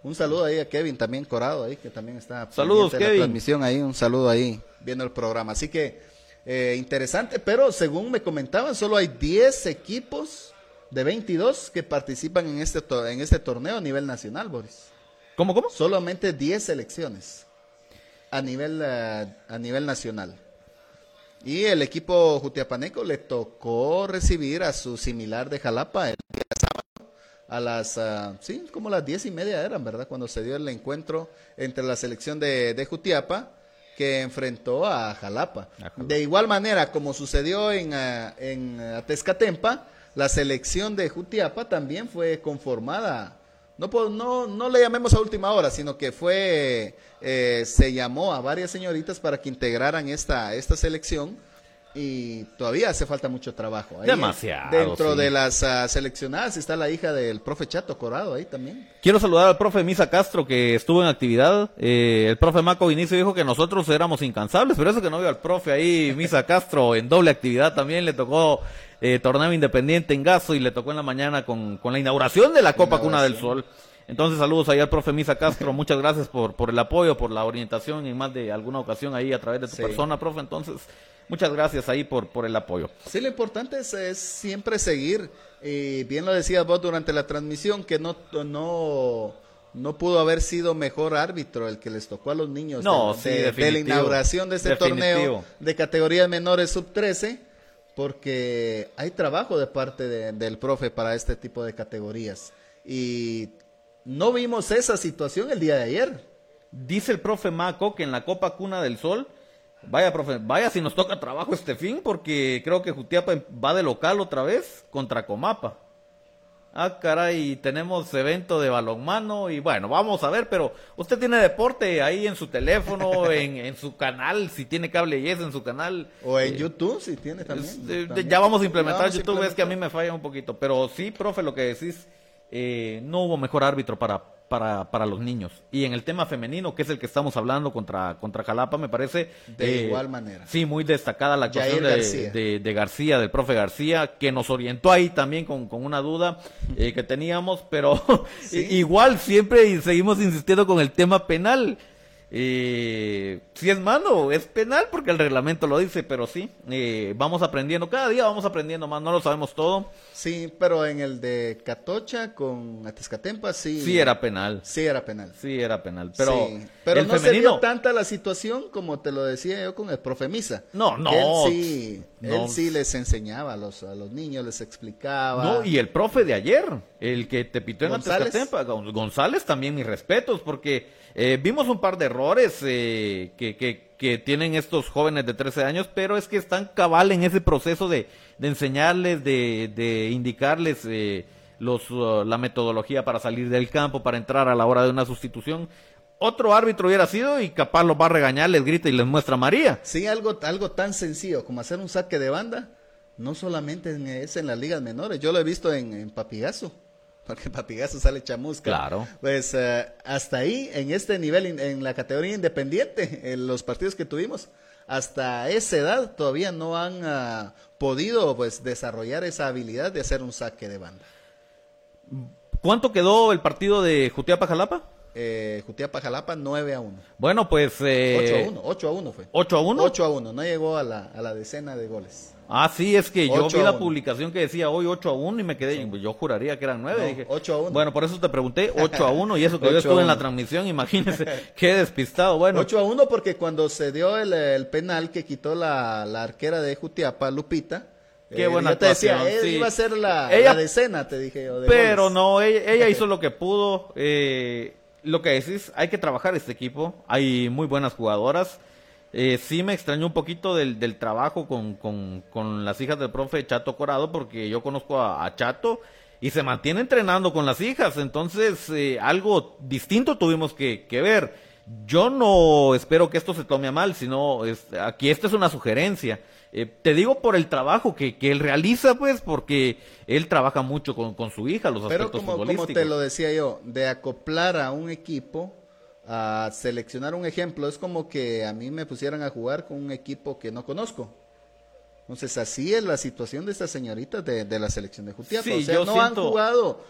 [SPEAKER 3] un saludo ahí a Kevin también Corado ahí que también está
[SPEAKER 4] Saludos,
[SPEAKER 3] de la
[SPEAKER 4] Kevin.
[SPEAKER 3] transmisión ahí, un saludo ahí viendo el programa. Así que eh, interesante, pero según me comentaban solo hay 10 equipos de 22 que participan en este en este torneo a nivel nacional, Boris.
[SPEAKER 4] ¿Cómo, cómo?
[SPEAKER 3] Solamente 10 selecciones a nivel, eh, a nivel nacional. Y el equipo Jutiapaneco le tocó recibir a su similar de Jalapa el día sábado a las, ah, sí, como las diez y media eran, ¿verdad? Cuando se dio el encuentro entre la selección de, de Jutiapa que enfrentó a Jalapa.
[SPEAKER 4] A Jalapa.
[SPEAKER 3] De igual manera, como sucedió en, ah, en Tezcatempa, la selección de Jutiapa también fue conformada no, no, no le llamemos a última hora, sino que fue, eh, se llamó a varias señoritas para que integraran esta, esta selección y todavía hace falta mucho trabajo. Ahí,
[SPEAKER 4] Demasiado,
[SPEAKER 3] Dentro
[SPEAKER 4] sí.
[SPEAKER 3] de las ah, seleccionadas está la hija del profe Chato Corado ahí también.
[SPEAKER 4] Quiero saludar al profe Misa Castro que estuvo en actividad. Eh, el profe Maco Vinicio dijo que nosotros éramos incansables, pero eso que no vio al profe ahí, Misa Castro, en doble actividad también le tocó eh, torneo independiente en Gaso y le tocó en la mañana con, con la inauguración de la Copa Cuna del Sol. Entonces saludos ahí al profe Misa Castro, muchas gracias por, por el apoyo, por la orientación en más de alguna ocasión ahí a través de tu
[SPEAKER 3] Sí.
[SPEAKER 4] persona, profe. Entonces, muchas gracias ahí por, por el apoyo.
[SPEAKER 3] Sí, lo importante es, es siempre seguir. Y bien lo decías vos durante la transmisión, que no, no, no pudo haber sido mejor árbitro el que les tocó a los niños
[SPEAKER 4] No,
[SPEAKER 3] de,
[SPEAKER 4] sí,
[SPEAKER 3] de- de la inauguración de este
[SPEAKER 4] Definitivo.
[SPEAKER 3] torneo de categorías menores sub 13, porque hay trabajo de parte de- del profe para este tipo de categorías. Y no vimos esa situación el día de ayer.
[SPEAKER 4] Dice el profe Maco que en la Copa Cuna del Sol, vaya profe, vaya si nos toca trabajo este fin, porque creo que Jutiapa va de local otra vez contra Comapa. Ah, caray, tenemos evento de balonmano y bueno, vamos a ver, pero usted tiene deporte ahí en su teléfono, en, en su canal, si tiene cable y es en su canal.
[SPEAKER 3] O en
[SPEAKER 4] Eh,
[SPEAKER 3] YouTube, si tiene también.
[SPEAKER 4] es-
[SPEAKER 3] también.
[SPEAKER 4] ya vamos a implementar
[SPEAKER 3] Vamos a
[SPEAKER 4] YouTube, es que a mí me falla un poquito. Pero sí, profe, lo que decís, eh, no hubo mejor árbitro para, para, para los niños. Y en el tema femenino, que es el que estamos hablando contra, contra Jalapa, me parece... eh,
[SPEAKER 3] De igual manera.
[SPEAKER 4] Sí, muy destacada la actuación de
[SPEAKER 3] García.
[SPEAKER 4] de, de García, del profe García, que nos orientó ahí también con, con una duda eh, que teníamos, pero
[SPEAKER 3] Sí.
[SPEAKER 4] igual siempre seguimos insistiendo con el tema penal. Eh, si es mano, es penal porque el reglamento lo dice, pero sí, eh, vamos aprendiendo, cada día vamos aprendiendo más, no lo sabemos todo.
[SPEAKER 3] Sí, pero en el de Catocha con Atezcatempa sí.
[SPEAKER 4] Sí era penal.
[SPEAKER 3] Sí era penal.
[SPEAKER 4] Sí era penal, pero,
[SPEAKER 3] Sí, pero
[SPEAKER 4] el
[SPEAKER 3] no se dio tanta la situación como te lo decía yo con el profe Misa.
[SPEAKER 4] No, no,
[SPEAKER 3] Él sí,
[SPEAKER 4] no.
[SPEAKER 3] él sí les enseñaba a los, a los niños, les explicaba.
[SPEAKER 4] No, y el profe de ayer, el que te pitó en
[SPEAKER 3] González.
[SPEAKER 4] González, también mis respetos, porque eh, vimos un par de errores eh, que, que, que tienen estos jóvenes de 13 años, pero es que están cabal en ese proceso de, de enseñarles, de, de indicarles eh, los, uh, la metodología para salir del campo, para entrar a la hora de una sustitución. Otro árbitro hubiera sido y capaz los va a regañar, les grita y les muestra María.
[SPEAKER 3] Sí, algo, algo tan sencillo como hacer un saque de banda, no solamente en- es en las ligas menores, yo lo he visto en, en Papigazo, porque en Papigazo sale chamusca.
[SPEAKER 4] Claro.
[SPEAKER 3] Pues eh, hasta ahí, en este nivel, in- en la categoría independiente, en los partidos que tuvimos, hasta esa edad todavía no han ah, podido pues desarrollar esa habilidad de hacer un saque de banda.
[SPEAKER 4] ¿Cuánto quedó el partido de Jutiapa-Jalapa?
[SPEAKER 3] Eh, Jutiapa Jalapa 9 a 1.
[SPEAKER 4] Bueno, pues...
[SPEAKER 3] 8
[SPEAKER 4] Eh,
[SPEAKER 3] a 1, 8 a 1 fue.
[SPEAKER 4] 8 a 1.
[SPEAKER 3] 8 a 1, no llegó a la, a la decena de goles.
[SPEAKER 4] Ah, sí, es que yo vi la publicación que decía hoy 8 a 1 y me quedé, yo juraría que eran 9.
[SPEAKER 3] No,
[SPEAKER 4] dije,
[SPEAKER 3] 8 a 1.
[SPEAKER 4] Bueno, por eso te pregunté 8 a 1 y eso que yo
[SPEAKER 3] 8 a
[SPEAKER 4] estuve en la
[SPEAKER 3] 1.
[SPEAKER 4] transmisión, imagínese, qué despistado. Bueno,
[SPEAKER 3] 8 a 1 porque cuando se dio el, el penal que quitó la, la arquera de Jutiapa, Lupita,
[SPEAKER 4] Qué
[SPEAKER 3] eh,
[SPEAKER 4] buena
[SPEAKER 3] yo te decía,
[SPEAKER 4] actuación,
[SPEAKER 3] él
[SPEAKER 4] sí.
[SPEAKER 3] iba a ser la,
[SPEAKER 4] Ella-
[SPEAKER 3] la decena, te dije yo. de
[SPEAKER 4] pero
[SPEAKER 3] goles.
[SPEAKER 4] no, ella, ella hizo lo que pudo. eh, lo que decís, hay que trabajar este equipo, hay muy buenas jugadoras. Eh, sí me extrañó un poquito del, del trabajo con, con, con las hijas del profe Chato Corado, porque yo conozco a, a Chato y se mantiene entrenando con las hijas, entonces eh, algo distinto tuvimos que, que ver. Yo no espero que esto se tome a mal, sino es- aquí esta es una sugerencia. Eh, te digo por el trabajo que, que él realiza, pues, porque él trabaja mucho con, con su hija, los
[SPEAKER 3] Pero
[SPEAKER 4] aspectos
[SPEAKER 3] como, como
[SPEAKER 4] futbolísticos.
[SPEAKER 3] te lo decía yo, de acoplar a un equipo, a seleccionar un ejemplo, es como que a mí me pusieran a jugar con un equipo que no conozco. Entonces, así es la situación de estas señoritas de, de la selección de Jutiapa.
[SPEAKER 4] Sí,
[SPEAKER 3] o sea, no
[SPEAKER 4] siento-
[SPEAKER 3] han jugado.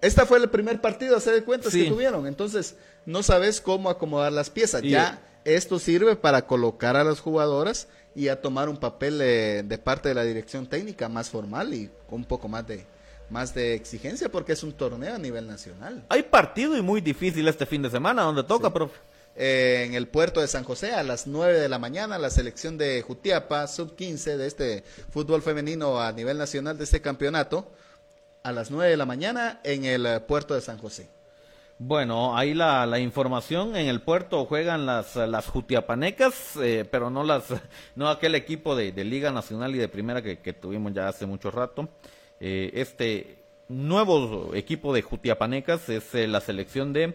[SPEAKER 3] Esta fue el primer partido, hacer de cuentas
[SPEAKER 4] Sí.
[SPEAKER 3] que tuvieron. Entonces, no sabes cómo acomodar las piezas.
[SPEAKER 4] Y-
[SPEAKER 3] ya esto sirve para colocar a las jugadoras y a tomar un papel eh, de parte de la dirección técnica más formal y con un poco más de más de exigencia porque es un torneo a nivel nacional.
[SPEAKER 4] Hay partido y muy difícil este fin de semana, donde toca, profe.
[SPEAKER 3] Eh, en el puerto de San José a las 9 de la mañana la selección de Jutiapa sub 15 de este fútbol femenino a nivel nacional de este campeonato a las 9 de la mañana en el eh, puerto de San José.
[SPEAKER 4] Bueno, ahí la, la información en el puerto juegan las, las jutiapanecas, eh, pero no las no aquel equipo de, de Liga Nacional y de Primera que, que tuvimos ya hace mucho rato. Eh, este nuevo equipo de jutiapanecas es eh, la selección de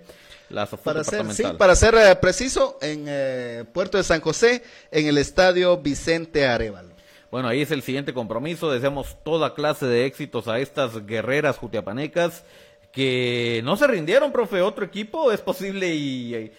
[SPEAKER 4] la
[SPEAKER 3] Para ser, sí, para ser eh, preciso, en eh, puerto de San José en el estadio Vicente Arevalo.
[SPEAKER 4] Bueno, ahí es el siguiente compromiso. Deseamos toda clase de éxitos a estas guerreras jutiapanecas que no se rindieron, profe. Otro equipo es posible y, y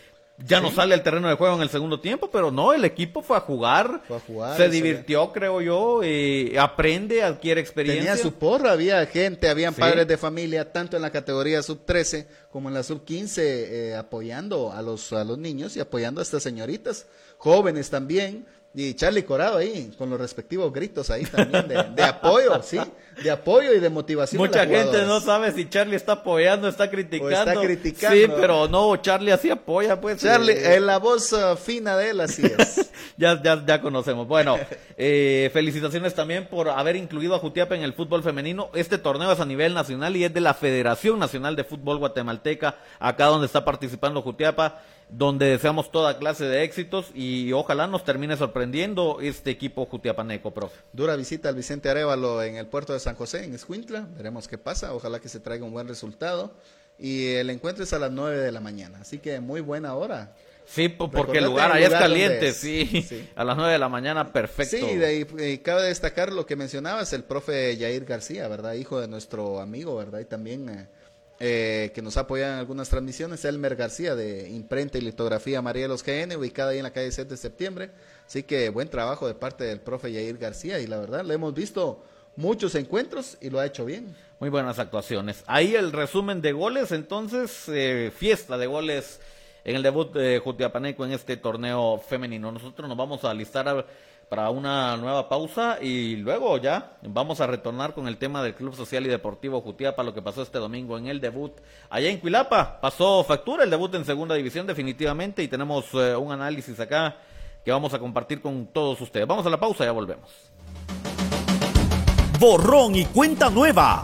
[SPEAKER 4] ya no sale al terreno de juego en el segundo tiempo, pero no, el equipo fue a jugar.
[SPEAKER 3] Fue a jugar,
[SPEAKER 4] se divirtió, creo yo. eh, aprende, adquiere experiencia.
[SPEAKER 3] Tenía su porra, había gente, habían
[SPEAKER 4] Sí.
[SPEAKER 3] padres de familia, tanto en la categoría sub 13 como en la sub 15, eh, apoyando a los, a los niños y apoyando a estas señoritas, jóvenes también. Y Charlie Corado ahí, con los respectivos gritos ahí también de, de apoyo, ¿sí? De apoyo y de motivación.
[SPEAKER 4] Mucha gente no sabe si Charlie está apoyando, está criticando.
[SPEAKER 3] criticando.
[SPEAKER 4] Sí, pero no, Charlie así apoya, pues.
[SPEAKER 3] Charlie,
[SPEAKER 4] eh,
[SPEAKER 3] eh, la voz ah, fina de él, así es.
[SPEAKER 4] ya, ya, ya conocemos. Bueno, eh, felicitaciones también por haber incluido a Jutiapa en el fútbol femenino. Este torneo es a nivel nacional y es de la Federación Nacional de Fútbol Guatemalteca, acá donde está participando Jutiapa, donde deseamos toda clase de éxitos y ojalá nos termine sorprendiendo este equipo jutiapaneco, profe.
[SPEAKER 3] Dura visita al Vicente Arevalo en el puerto de San José, en Escuintla. Veremos qué pasa. Ojalá que se traiga un buen resultado. Y el encuentro es a las 9 de la mañana. Así que muy buena hora.
[SPEAKER 4] Sí, po- porque el lugar allá es caliente,
[SPEAKER 3] es.
[SPEAKER 4] sí.
[SPEAKER 3] Sí.
[SPEAKER 4] A las nueve de la mañana, perfecto.
[SPEAKER 3] Sí, de y cabe destacar lo que mencionabas, el profe Yair García, ¿verdad? Hijo de nuestro amigo, ¿verdad? Y también eh, eh, que nos apoya en algunas transmisiones, Elmer García de Imprenta y Litografía María de los GN, ubicada ahí en la calle 7 de septiembre. Así que buen trabajo de parte del profe Yair García y la verdad le hemos visto muchos encuentros y lo ha hecho bien.
[SPEAKER 4] Muy buenas actuaciones. Ahí el resumen de goles, entonces, eh, fiesta de goles en el debut de Jutiapaneco en este torneo femenino. Nosotros nos vamos a alistar para una nueva pausa y luego ya vamos a retornar con el tema del Club Social y Deportivo Jutiapa, lo que pasó este domingo en el debut allá en Cuilapa. Pasó factura el debut en segunda división definitivamente y tenemos eh, un análisis acá que vamos a compartir con todos ustedes. Vamos a la pausa, ya volvemos.
[SPEAKER 5] Borrón y cuenta nueva.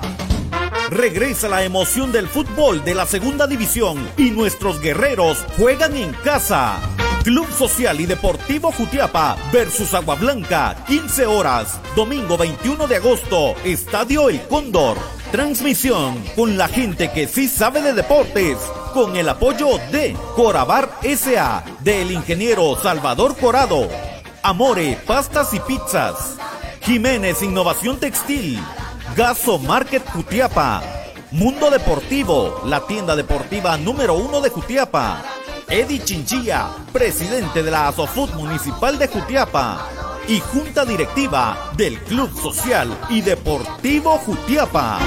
[SPEAKER 5] Regresa la emoción del fútbol de la segunda división y nuestros guerreros juegan en casa. Club Social y Deportivo Jutiapa versus Agua Blanca, 15 horas, domingo 21 de agosto, Estadio El Cóndor. Transmisión con la gente que sí sabe de deportes, con el apoyo de Corabar SA, del ingeniero Salvador Corado, Amore, Pastas y Pizzas, Jiménez Innovación Textil, Gaso Market Jutiapa, Mundo Deportivo, la tienda deportiva número uno de Jutiapa. Eddie Chinchilla, presidente de la Asofut Municipal de Jutiapa y junta directiva del Club Social y Deportivo Jutiapa.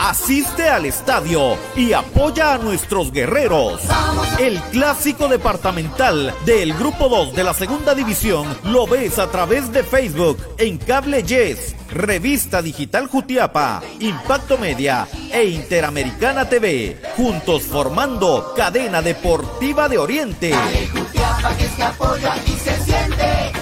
[SPEAKER 5] Asiste al estadio y apoya a nuestros guerreros. El clásico departamental del Grupo 2 de la Segunda División lo ves a través de Facebook en Cable Yes, Revista Digital Jutiapa, Impacto Media e Interamericana TV, juntos formando Cadena Deportiva de Oriente. Jutiapa que se apoya y se siente.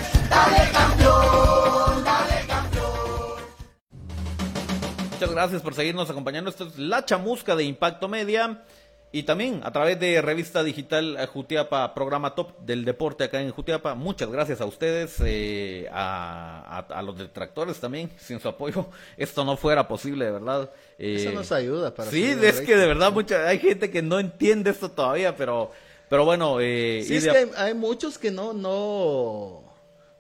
[SPEAKER 4] Muchas gracias por seguirnos acompañando. Esto es La Chamusca de Impacto Media. Y también a través de revista digital eh, Jutiapa, programa top del deporte acá en Jutiapa. Muchas gracias a ustedes, eh, a, los detractores también. Sin su apoyo esto no fuera posible, de verdad.
[SPEAKER 3] Eso nos ayuda para...
[SPEAKER 4] Sí, es que de verdad mucha, hay gente que no entiende esto todavía, pero, pero bueno...
[SPEAKER 3] Eh, sí, es que hay, muchos que no, no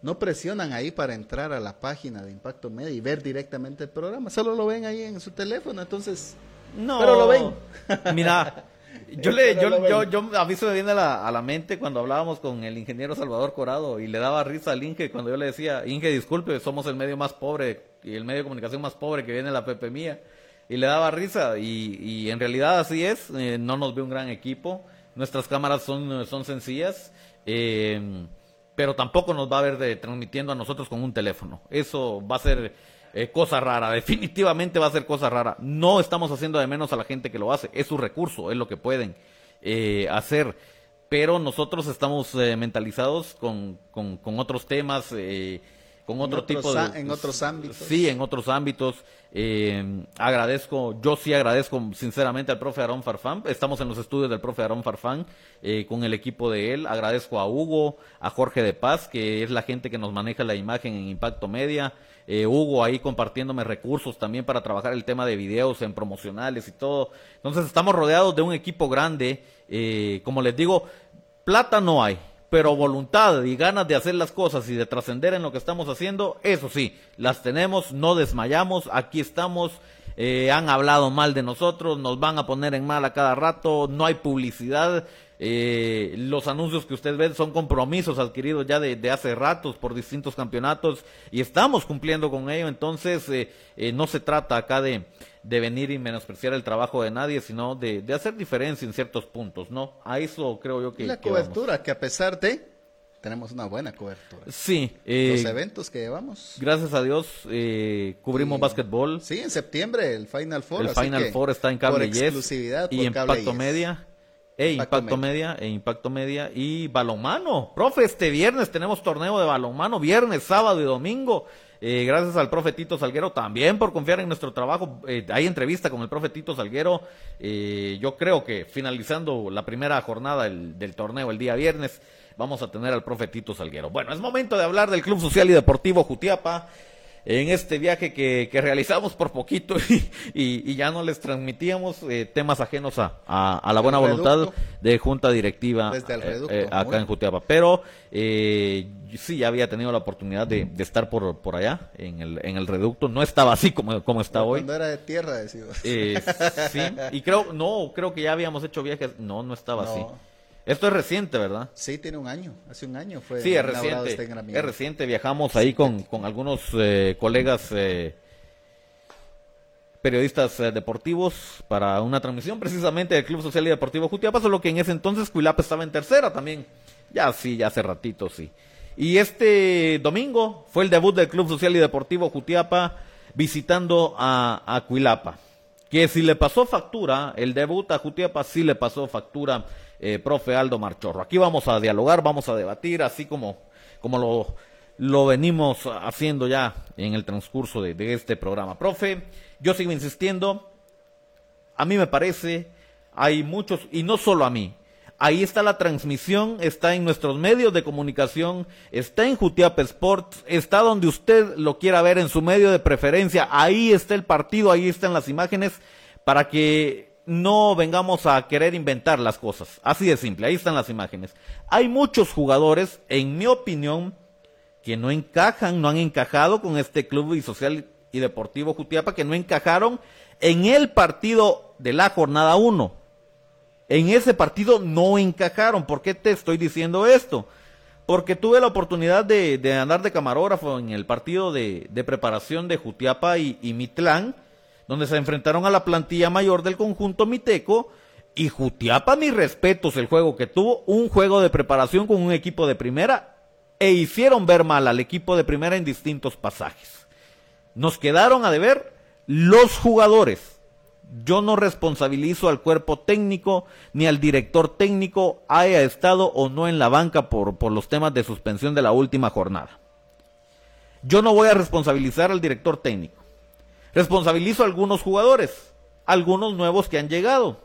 [SPEAKER 3] no presionan ahí para entrar a la página de Impacto Media y ver directamente el programa, solo lo ven ahí en su teléfono, entonces...
[SPEAKER 4] No, pero lo ven. Mira, yo le, yo, yo, yo, a mí se me viene a la, a la, mente cuando hablábamos con el ingeniero Salvador Corado y le daba risa al Inge cuando yo le decía, Inge, disculpe, somos el medio más pobre y el medio de comunicación más pobre que viene la Pepe Mía. Y le daba risa y, y en realidad así es, eh, no nos ve un gran equipo, nuestras cámaras son, son sencillas. Eh, pero tampoco nos va a ver de, transmitiendo a nosotros con un teléfono. Eso va a ser eh, cosa rara, definitivamente va a ser cosa rara. No estamos haciendo de menos a la gente que lo hace, es su recurso, es lo que pueden eh, hacer. Pero nosotros estamos eh, mentalizados con, con, con, otros temas, con otro tipo de...
[SPEAKER 3] En otros ámbitos.
[SPEAKER 4] Sí, en otros ámbitos. Eh, agradezco, yo sí agradezco sinceramente al profe Aarón Farfán. Estamos en los estudios del profe Aarón Farfán eh, con el equipo de él. Agradezco a Hugo, a Jorge de Paz, que es la gente que nos maneja la imagen en Impacto Media. Eh, Hugo ahí compartiéndome recursos también para trabajar el tema de videos en promocionales y todo. Entonces estamos rodeados de un equipo grande. como les digo, plata no hay pero voluntad y ganas de hacer las cosas y de trascender en lo que estamos haciendo, eso sí, las tenemos, no desmayamos, aquí estamos, eh, han hablado mal de nosotros, nos van a poner en mal a cada rato, no hay publicidad, eh, los anuncios que usted ve son compromisos adquiridos ya de, hace ratos por distintos campeonatos y estamos cumpliendo con ello, entonces eh, no se trata acá de, de venir y menospreciar el trabajo de nadie, sino de, de, hacer diferencia en ciertos puntos, ¿no? A eso creo yo que...
[SPEAKER 3] La cobertura, que a pesar de... Tenemos una buena cobertura.
[SPEAKER 4] Sí.
[SPEAKER 3] Eh, Los eventos que llevamos.
[SPEAKER 4] Gracias a Dios eh, cubrimos básquetbol.
[SPEAKER 3] Sí, en septiembre el Final Four.
[SPEAKER 4] El Final Four está en Cable
[SPEAKER 3] por exclusividad,
[SPEAKER 4] y Impacto Media. E Impacto, Media. e Impacto Media y balonmano. Profe, este viernes tenemos torneo de balonmano, viernes, sábado y domingo. Eh, gracias al profe Tito Salguero también por confiar en nuestro trabajo. Eh, hay entrevista con el profe Tito Salguero. Eh, yo creo que finalizando la primera jornada del, torneo el día viernes, vamos a tener al profe Tito Salguero. Bueno, es momento de hablar del Club Social y Deportivo Jutiapa en este viaje que, realizamos por poquito y, ya no les transmitíamos eh, temas ajenos a, a, la buena voluntad de junta directiva
[SPEAKER 3] eh, eh,
[SPEAKER 4] acá en Jutiapa. Pero sí, ya había tenido la oportunidad de, estar por, por allá en el, en el reducto. No estaba así como, como está hoy.
[SPEAKER 3] Cuando era de tierra, decimos.
[SPEAKER 4] sí, y creo, no, creo que ya habíamos hecho viajes. No, no estaba así. Esto es reciente, ¿verdad?
[SPEAKER 3] Sí, tiene un año. Hace un año fue.
[SPEAKER 4] Sí, es reciente. Este es reciente. Viajamos ahí con, con algunos eh, colegas. Eh, periodistas eh, deportivos para una transmisión precisamente del Club Social y Deportivo Jutiapa, solo que en ese entonces Cuilapa estaba en tercera también. Ya sí, ya hace ratito sí. Y este domingo fue el debut del Club Social y Deportivo Jutiapa visitando a, a Cuilapa. Que si le pasó factura, el debut a Jutiapa sí le pasó factura, eh, profe Aldo Marchorro. Aquí vamos a dialogar, vamos a debatir, así como, como lo, lo venimos haciendo ya en el transcurso de, este programa. Profe, yo sigo insistiendo, a mí me parece, hay muchos, y no solo a mí, ahí está la transmisión, está en nuestros medios de comunicación, está en Jutiapa Sports, está donde usted lo quiera ver en su medio de preferencia, ahí está el partido, ahí están las imágenes, para que no vengamos a querer inventar las cosas. Así de simple, ahí están las imágenes. Hay muchos jugadores, en mi opinión, que no encajan, no han encajado con este club y social y Deportivo Jutiapa que no encajaron en el partido de la jornada 1. En ese partido no encajaron. ¿Por qué te estoy diciendo esto? Porque tuve la oportunidad de, andar de camarógrafo en el partido de, de preparación de Jutiapa y, y, Mitlán, donde se enfrentaron a la plantilla mayor del conjunto Miteco. Y Jutiapa, mis respetos, el juego que tuvo, un juego de preparación con un equipo de primera, e hicieron ver mal al equipo de primera en distintos pasajes. Nos quedaron a deber los jugadores. Yo no responsabilizo al cuerpo técnico ni al director técnico, haya estado o no en la banca por, por los temas de suspensión de la última jornada. Yo no voy a responsabilizar al director técnico. Responsabilizo a algunos jugadores, algunos nuevos que han llegado.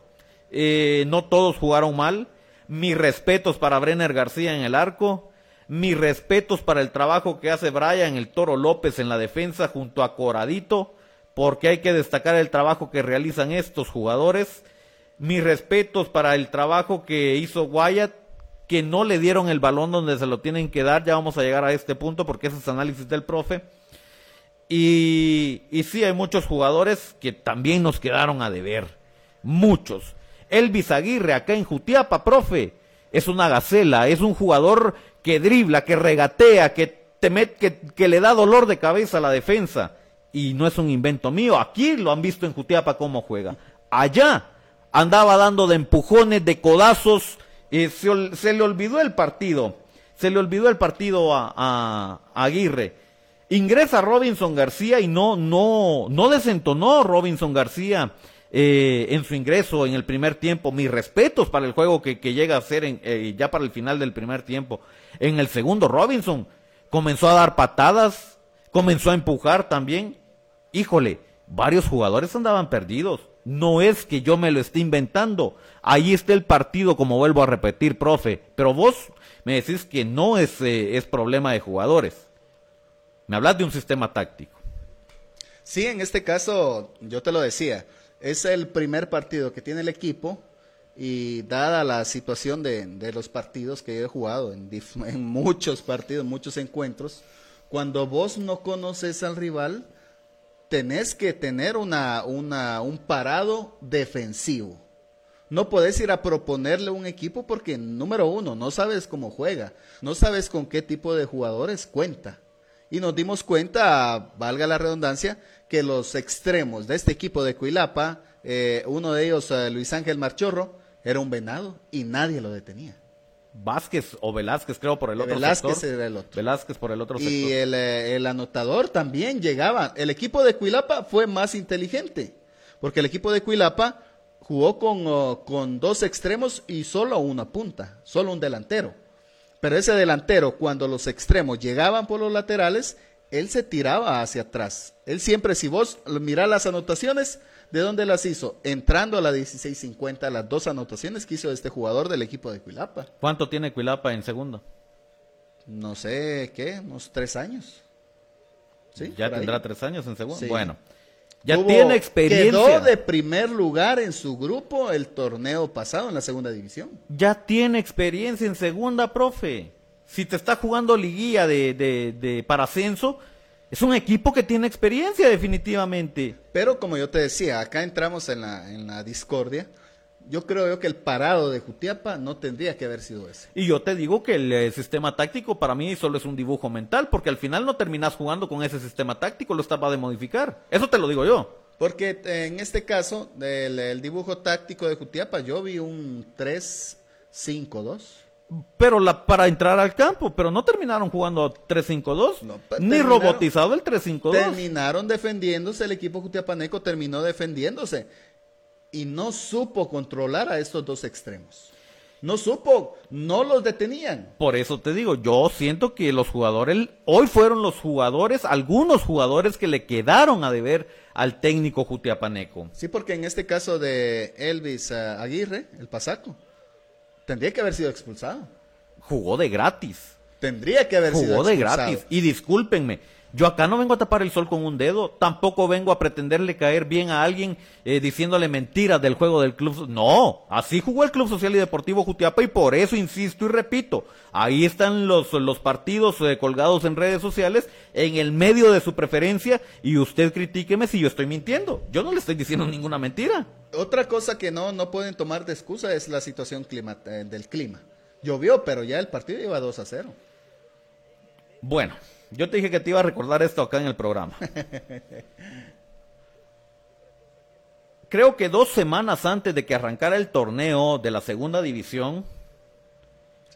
[SPEAKER 4] Eh, no todos jugaron mal. Mis respetos para Brenner García en el arco, mis respetos para el trabajo que hace Brian el Toro López en la defensa junto a Coradito, porque hay que destacar el trabajo que realizan estos jugadores. Mis respetos para el trabajo que hizo Wyatt, que no le dieron el balón donde se lo tienen que dar. Ya vamos a llegar a este punto porque ese es análisis del profe. Y, sí, hay muchos jugadores que también nos quedaron a deber. Muchos. Elvis Aguirre acá en Jutiapa, profe, es una gacela, es un jugador que dribla, que regatea, que, te que, le da dolor de cabeza a la defensa. Y no es un invento mío, aquí lo han visto en Jutiapa cómo juega. Allá andaba dando de empujones, de codazos, eh, se, le olvidó el partido, se le olvidó el partido a Aguirre. Ingresa Robinson García y no, no, no desentonó Robinson García eh, en su ingreso en el primer tiempo. Mis respetos para el juego que, que llega a ser en, eh, ya para el final del primer tiempo. En el segundo, Robinson comenzó a dar patadas, comenzó a empujar también. Híjole, varios jugadores andaban perdidos. No es que yo me lo esté inventando. Ahí está el partido, como vuelvo a repetir, profe. Pero vos me decís que no es, eh, es problema de jugadores. Me hablas de un sistema táctico.
[SPEAKER 3] Sí, en este caso, yo te lo decía, es el primer partido que tiene el equipo y dada la situación de, de los partidos que he jugado, en, en, muchos partidos, muchos encuentros, cuando vos no conoces al rival, tenés que tener una, una, un parado defensivo. No podés ir a proponerle un equipo porque, número uno, no sabes cómo juega, no sabes con qué tipo de jugadores cuenta. Y nos dimos cuenta, valga la redundancia, que los extremos de este equipo de Cuilapa, eh, uno de ellos, eh, Luis Ángel Marchorro, era un venado y nadie lo detenía.
[SPEAKER 4] Vázquez o Velázquez, creo, por el otro
[SPEAKER 3] Velázquez
[SPEAKER 4] sector.
[SPEAKER 3] era el otro.
[SPEAKER 4] Velázquez por el otro
[SPEAKER 3] y
[SPEAKER 4] sector.
[SPEAKER 3] el, eh, el anotador también llegaba. El equipo de Cuilapa fue más inteligente, porque el equipo de Cuilapa jugó con, uh, con dos extremos y solo una punta, solo un delantero. Pero ese delantero, cuando los extremos llegaban por los laterales, él se tiraba hacia atrás. Él siempre, si vos mirás las anotaciones, ¿de dónde las hizo? Entrando a la 16.50, las dos anotaciones que hizo este jugador del equipo de Cuilapa.
[SPEAKER 4] ¿Cuánto tiene Cuilapa en segundo?
[SPEAKER 3] No sé, ¿qué? Unos tres años. ¿Sí?
[SPEAKER 4] Ya
[SPEAKER 3] ahí.
[SPEAKER 4] tendrá tres años en segundo.
[SPEAKER 3] Sí.
[SPEAKER 4] Bueno, ya
[SPEAKER 3] Tuvo-
[SPEAKER 4] tiene experiencia.
[SPEAKER 3] Quedó de primer lugar en su grupo el torneo pasado en la segunda división.
[SPEAKER 4] Ya tiene experiencia en segunda, profe. Si te está jugando liguilla de, de, de para ascenso, es un equipo que tiene experiencia definitivamente.
[SPEAKER 3] Pero como yo te decía, acá entramos en la, en la discordia. Yo creo yo que el parado de Jutiapa no tendría que haber sido ese.
[SPEAKER 4] Y yo te digo que el eh, sistema táctico para mí solo es un dibujo mental, porque al final no terminas jugando con ese sistema táctico, lo estás va de modificar. Eso te lo digo yo.
[SPEAKER 3] Porque eh, en este caso, del el dibujo táctico de Jutiapa, yo vi un 3-5-2.
[SPEAKER 4] Pero la, para entrar al campo, pero no terminaron jugando 3-5-2,
[SPEAKER 3] No, pues,
[SPEAKER 4] ni robotizado el 3-5-2.
[SPEAKER 3] Terminaron defendiéndose, el equipo jutiapaneco terminó defendiéndose y no supo controlar a estos dos extremos. No supo, no los detenían.
[SPEAKER 4] Por eso te digo, yo siento que los jugadores, hoy fueron los jugadores, algunos jugadores que le quedaron a deber al técnico jutiapaneco.
[SPEAKER 3] Sí, porque en este caso de Elvis eh, Aguirre, el Pasaco, tendría que haber sido expulsado.
[SPEAKER 4] Jugó de gratis.
[SPEAKER 3] Tendría que haber sido
[SPEAKER 4] Jugó de
[SPEAKER 3] expulsado.
[SPEAKER 4] gratis. Y discúlpenme, yo acá no vengo a tapar el sol con un dedo, tampoco vengo a pretenderle caer bien a alguien eh, diciéndole mentiras del juego del club. No, así jugó el Club Social y Deportivo Jutiapa y por eso insisto y repito, ahí están los, los partidos eh, colgados en redes sociales en el medio de su preferencia y usted critíqueme si yo estoy mintiendo. Yo no le estoy diciendo ninguna mentira.
[SPEAKER 3] Otra cosa que no, no pueden tomar de excusa es la situación clima, eh, del clima. Llovió, pero ya el partido iba 2 a 0.
[SPEAKER 4] Bueno, yo te dije que te iba a recordar esto acá en el programa. Creo que dos semanas antes de que arrancara el torneo de la segunda división,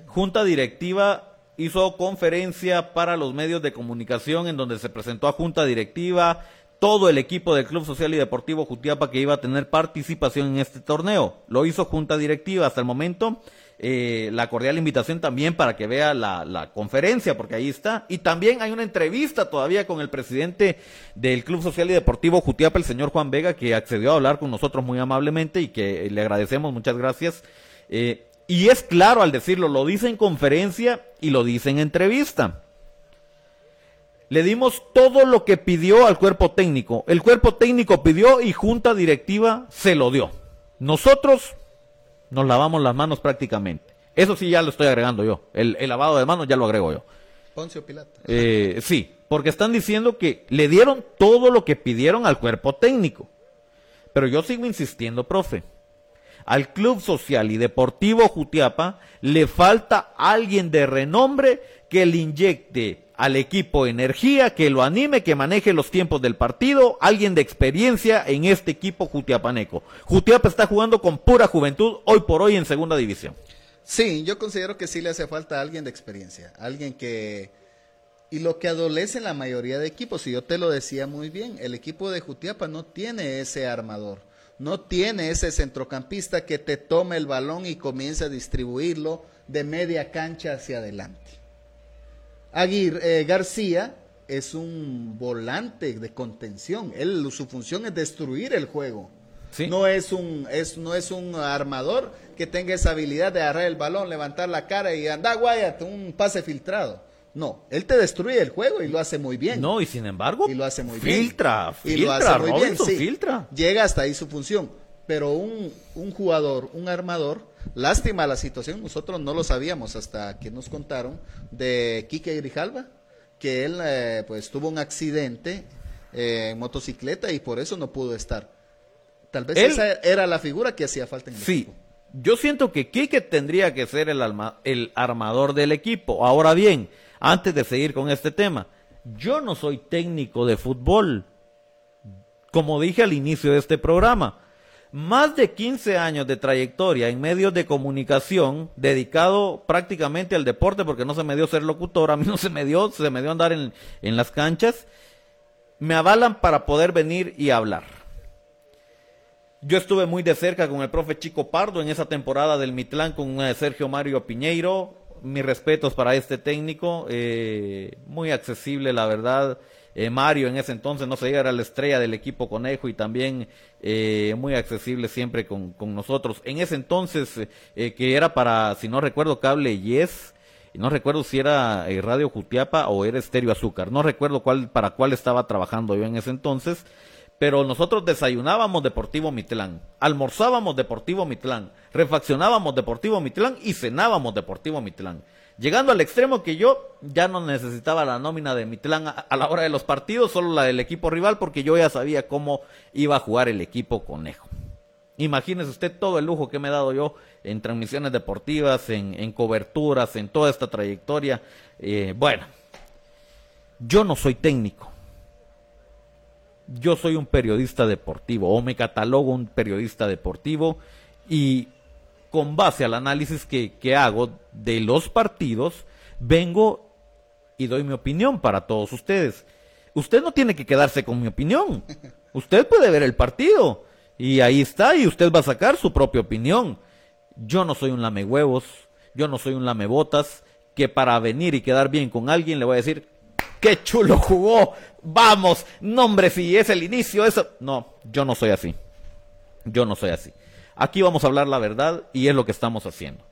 [SPEAKER 4] Junta Directiva hizo conferencia para los medios de comunicación en donde se presentó a Junta Directiva, todo el equipo del Club Social y Deportivo Jutiapa que iba a tener participación en este torneo. Lo hizo Junta Directiva hasta el momento. Eh, la cordial invitación también para que vea la, la conferencia, porque ahí está. Y también hay una entrevista todavía con el presidente del Club Social y Deportivo Jutiapa, el señor Juan Vega, que accedió a hablar con nosotros muy amablemente y que le agradecemos, muchas gracias. Eh, y es claro al decirlo, lo dice en conferencia y lo dice en entrevista. Le dimos todo lo que pidió al cuerpo técnico. El cuerpo técnico pidió y junta directiva se lo dio. Nosotros nos lavamos las manos prácticamente. Eso sí ya lo estoy agregando yo. El, el lavado de manos ya lo agrego yo.
[SPEAKER 3] Poncio Pilato.
[SPEAKER 4] Eh, sí, porque están diciendo que le dieron todo lo que pidieron al cuerpo técnico. Pero yo sigo insistiendo, profe. Al Club Social y Deportivo Jutiapa le falta alguien de renombre que le inyecte al equipo energía, que lo anime, que maneje los tiempos del partido, alguien de experiencia en este equipo jutiapaneco. Jutiapa está jugando con pura juventud hoy por hoy en segunda división.
[SPEAKER 3] Sí, yo considero que sí le hace falta alguien de experiencia, alguien que... Y lo que adolece la mayoría de equipos, y yo te lo decía muy bien, el equipo de Jutiapa no tiene ese armador, no tiene ese centrocampista que te tome el balón y comience a distribuirlo de media cancha hacia adelante. Aguirre, eh, García es un volante de contención, él su función es destruir el juego.
[SPEAKER 4] Sí.
[SPEAKER 3] No es un es no es un armador que tenga esa habilidad de agarrar el balón, levantar la cara y andar guayate, un pase filtrado. No, él te destruye el juego y lo hace muy bien.
[SPEAKER 4] No, y sin embargo,
[SPEAKER 3] y lo hace muy bien.
[SPEAKER 4] filtra,
[SPEAKER 3] Y lo
[SPEAKER 4] filtra,
[SPEAKER 3] hace muy bien, sí.
[SPEAKER 4] filtra.
[SPEAKER 3] Llega hasta ahí su función. Pero un, un jugador, un armador, lástima la situación, nosotros no lo sabíamos hasta que nos contaron de Quique Grijalva, que él eh, pues tuvo un accidente eh, en motocicleta y por eso no pudo estar. Tal vez
[SPEAKER 4] Él-
[SPEAKER 3] esa era la figura que hacía falta en el
[SPEAKER 4] Sí,
[SPEAKER 3] equipo.
[SPEAKER 4] yo siento que Quique tendría que ser el, alma- el armador del equipo. Ahora bien, antes de seguir con este tema, yo no soy técnico de fútbol. Como dije al inicio de este programa, más de 15 años de trayectoria en medios de comunicación, dedicado prácticamente al deporte, porque no se me dio ser locutor, a mí no se me dio, se me dio andar en, en las canchas, me avalan para poder venir y hablar. Yo estuve muy de cerca con el profe Chico Pardo en esa temporada del Mitlán con eh, Sergio Mario Piñeiro. Mis respetos para este técnico, eh, muy accesible la verdad. Eh, Mario en ese entonces, no sé, era la estrella del equipo Conejo y también eh, muy accesible siempre con, con nosotros. En ese entonces, eh, que era para, si no recuerdo, cable Yes, y no recuerdo si era eh, Radio Jutiapa o era Estéreo Azúcar, no recuerdo cuál, para cuál estaba trabajando yo en ese entonces, pero nosotros desayunábamos Deportivo Mitlán, almorzábamos Deportivo Mitlán, refaccionábamos Deportivo Mitlán y cenábamos Deportivo Mitlán. Llegando al extremo que yo ya no necesitaba la nómina de Mitlán a, a la hora de los partidos, solo la del equipo rival, porque yo ya sabía cómo iba a jugar el equipo conejo. Imagínese usted todo el lujo que me he dado yo en transmisiones deportivas, en, en coberturas, en toda esta trayectoria. Eh, bueno, yo no soy técnico. yo soy un periodista deportivo o me catalogo un periodista deportivo y con base al análisis que, que hago de los partidos, vengo y doy mi opinión para todos ustedes. Usted no tiene que quedarse con mi opinión. Usted puede ver el partido y ahí está y usted va a sacar su propia opinión. Yo no soy un lamehuevos, yo no soy un lamebotas que para venir y quedar bien con alguien le voy a decir, qué chulo jugó, vamos, nombre, si es el inicio, eso. No, yo no soy así. Yo no soy así. Aquí vamos a hablar la verdad y es lo que estamos haciendo.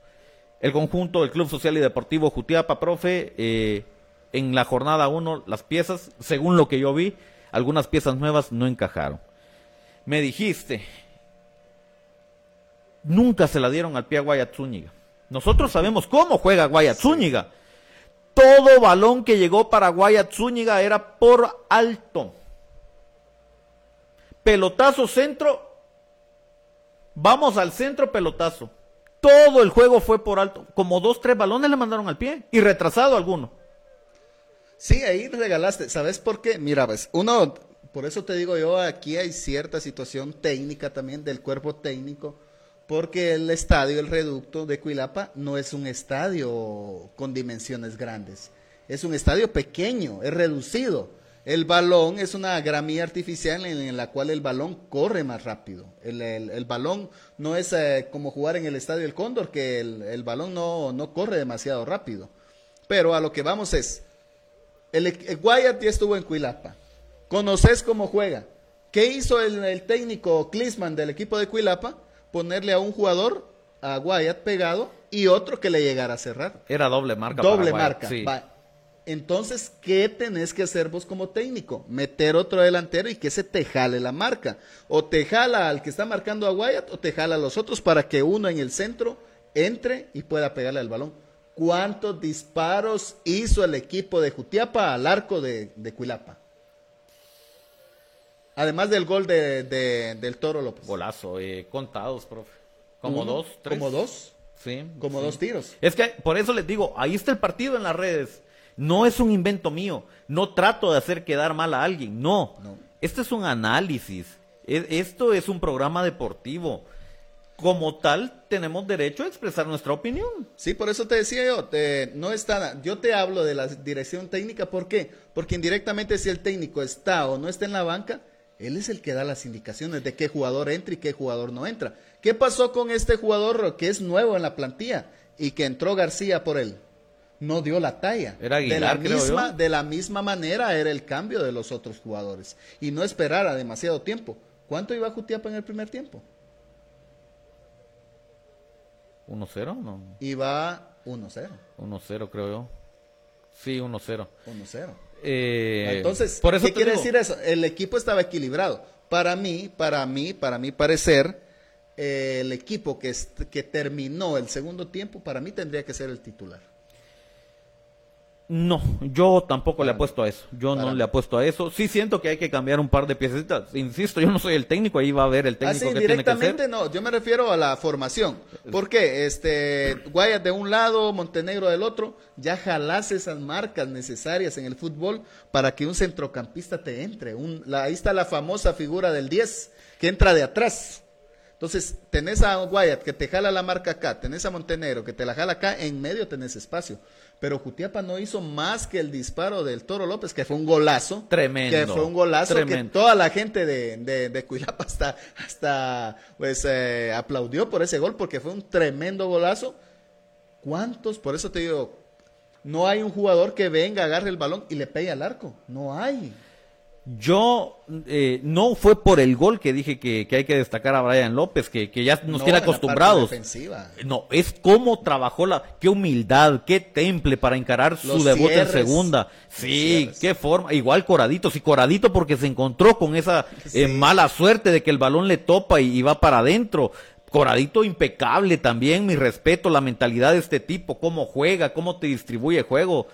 [SPEAKER 4] El conjunto del Club Social y Deportivo Jutiapa, profe, eh, en la jornada 1 las piezas, según lo que yo vi, algunas piezas nuevas no encajaron. Me dijiste, nunca se la dieron al pie a Guayat Zúñiga. Nosotros sabemos cómo juega Guayat Zúñiga. Todo balón que llegó para Guayat Zúñiga era por alto. Pelotazo centro, vamos al centro pelotazo. Todo el juego fue por alto. Como dos, tres balones le mandaron al pie y retrasado alguno.
[SPEAKER 3] Sí, ahí regalaste. ¿Sabes por qué? Mira, pues, uno, por eso te digo yo, aquí hay cierta situación técnica también del cuerpo técnico, porque el estadio, el reducto de Cuilapa, no es un estadio con dimensiones grandes. Es un estadio pequeño, es reducido. El balón es una gramilla artificial en, la cual el balón corre más rápido. El, balón no es eh, como jugar en el estadio El Cóndor, que el, balón no, no corre demasiado rápido. Pero a lo que vamos es, el, Wyatt ya estuvo en Cuilapa. Conoces cómo juega. ¿Qué hizo el, técnico Klisman del equipo de Cuilapa? Ponerle a un jugador, a Wyatt pegado, y otro que le llegara a cerrar.
[SPEAKER 4] Era doble marca.
[SPEAKER 3] Doble marca. Entonces, ¿qué tenés que hacer vos como técnico? Meter otro delantero y que se te jale la marca. O te jala al que está marcando a Wyatt o te jala a los otros para que uno en el centro entre y pueda pegarle al balón cuántos disparos hizo el equipo de Jutiapa al arco de, de Cuilapa. Además del gol de, del Toro López.
[SPEAKER 4] Golazo, eh, contados, profe. Como dos, tres.
[SPEAKER 3] Como dos.
[SPEAKER 4] Sí.
[SPEAKER 3] Como dos tiros.
[SPEAKER 4] Es que por eso les digo, ahí está el partido en las redes. No es un invento mío. No trato de hacer quedar mal a alguien. No. no. Este es un análisis. E, esto es un programa deportivo como tal tenemos derecho a expresar nuestra opinión.
[SPEAKER 3] Sí, por eso te decía yo, no está, yo te hablo de la dirección técnica, ¿por qué? Porque indirectamente si el técnico está o no está en la banca, él es el que da las indicaciones de qué jugador entra y qué jugador no entra. ¿Qué pasó con este jugador que es nuevo en la plantilla y que entró García por él? No dio la talla.
[SPEAKER 4] Era Aguilar,
[SPEAKER 3] de la misma, de la misma manera era el cambio de los otros jugadores y no esperara demasiado tiempo. ¿Cuánto iba Jutiapa en el primer tiempo?
[SPEAKER 4] 1-0, ¿no?
[SPEAKER 3] Iba 1-0.
[SPEAKER 4] 1-0, creo yo. Sí, 1-0.
[SPEAKER 3] 1-0.
[SPEAKER 4] Eh,
[SPEAKER 3] Entonces, por eso ¿qué quiere decir eso? El equipo estaba equilibrado. Para mí, para mí, para mi parecer, eh, el equipo que, que terminó el segundo tiempo, para mí tendría que ser el titular.
[SPEAKER 4] No, yo tampoco le apuesto a eso. Yo no le apuesto a eso. Sí siento que hay que cambiar un par de piecitas. Insisto, yo no soy el técnico, ahí va a ver el técnico
[SPEAKER 3] Así,
[SPEAKER 4] que
[SPEAKER 3] directamente
[SPEAKER 4] tiene
[SPEAKER 3] que no, yo me refiero a la formación. ¿Por qué? Este, Guayas de un lado, Montenegro del otro, ya jalás esas marcas necesarias en el fútbol para que un centrocampista te entre. Un, ahí está la famosa figura del 10, que entra de atrás. Entonces, tenés a Guayat que te jala la marca acá, tenés a Montenegro que te la jala acá, en medio tenés espacio pero Jutiapa no hizo más que el disparo del Toro López, que fue un golazo.
[SPEAKER 4] Tremendo.
[SPEAKER 3] Que fue un golazo que toda la gente de, de, de Cuilapa hasta, hasta pues, eh, aplaudió por ese gol, porque fue un tremendo golazo. ¿Cuántos? Por eso te digo, no hay un jugador que venga, agarre el balón y le pegue al arco. No hay.
[SPEAKER 4] Yo eh, no fue por el gol que dije que, hay que destacar a Brian López, que, ya nos tiene acostumbrados. No, es cómo trabajó la, qué humildad, qué temple para encarar su debut en segunda. Sí, qué forma. Igual Coradito, sí, Coradito porque se encontró con esa eh, mala suerte de que el balón le topa y, y va para adentro. Coradito impecable también, mi respeto, la mentalidad de este tipo, cómo juega, cómo te distribuye juego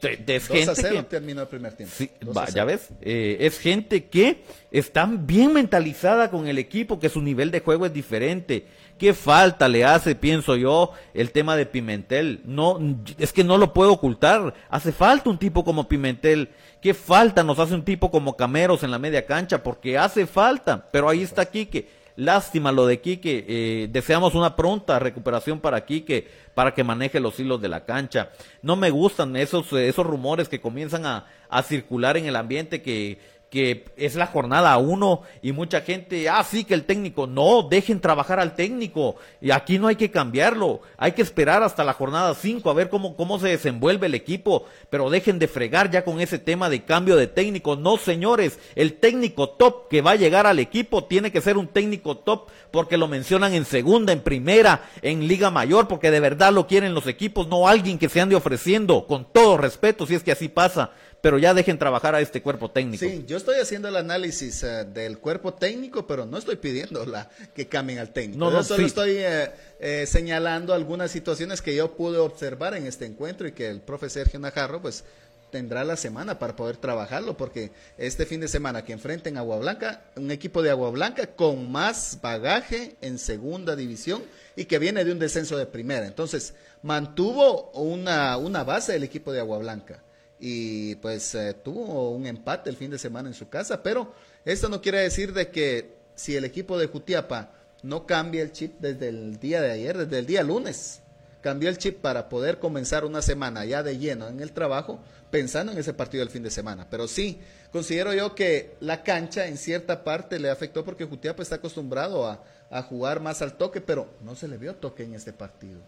[SPEAKER 4] es
[SPEAKER 3] 2 a
[SPEAKER 4] gente
[SPEAKER 3] 0
[SPEAKER 4] que-
[SPEAKER 3] terminó el primer tiempo.
[SPEAKER 4] Sí,
[SPEAKER 3] 2 a
[SPEAKER 4] va,
[SPEAKER 3] 0.
[SPEAKER 4] ya ves, eh, es gente que está bien mentalizada con el equipo, que su nivel de juego es diferente. ¿Qué falta le hace, pienso yo, el tema de Pimentel? No, es que no lo puedo ocultar. Hace falta un tipo como Pimentel. ¿Qué falta nos hace un tipo como Cameros en la media cancha? Porque hace falta. Pero ahí está Quique. Lástima lo de Quique. Eh, deseamos una pronta recuperación para Quique, para que maneje los hilos de la cancha. No me gustan esos, esos rumores que comienzan a, a circular en el ambiente que, que es la jornada uno y mucha gente, ah, sí, que el técnico, no, dejen trabajar al técnico. Y aquí no hay que cambiarlo, hay que esperar hasta la jornada cinco a ver cómo, cómo se desenvuelve el equipo, pero dejen de fregar ya con ese tema de cambio de técnico, no señores, el técnico top que va a llegar al equipo tiene que ser un técnico top porque lo mencionan en segunda, en primera, en liga mayor, porque de verdad lo quieren los equipos, no alguien que se ande ofreciendo, con todo respeto, si es que así pasa, pero ya dejen trabajar a este cuerpo técnico.
[SPEAKER 3] Sí, yo estoy haciendo el análisis eh, del cuerpo técnico, pero no estoy pidiendo la, que cambien al técnico.
[SPEAKER 4] No,
[SPEAKER 3] yo
[SPEAKER 4] no,
[SPEAKER 3] solo
[SPEAKER 4] sí.
[SPEAKER 3] estoy eh, eh, señalando algunas situaciones que yo pude observar en este encuentro y que el profe Sergio Najarro, pues, tendrá la semana para poder trabajarlo, porque este fin de semana que enfrenten Agua Blanca, un equipo de Agua Blanca con más bagaje en segunda división y que viene de un descenso de primera. Entonces, mantuvo una, una base del equipo de Agua Blanca y pues eh, tuvo un empate el fin de semana en su casa, pero esto no quiere decir de que si el equipo de Jutiapa no cambia el chip desde el día de ayer, desde el día lunes, cambió el chip para poder comenzar una semana ya de lleno en el trabajo, pensando en ese partido del fin de semana. Pero sí, considero yo que la cancha en cierta parte le afectó porque Jutiapa está acostumbrado a, a jugar más al toque, pero no se le vio toque en este partido.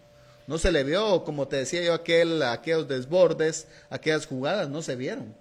[SPEAKER 3] No se le vio, como te decía yo, aquel, aquellos desbordes, aquellas jugadas, no se vieron.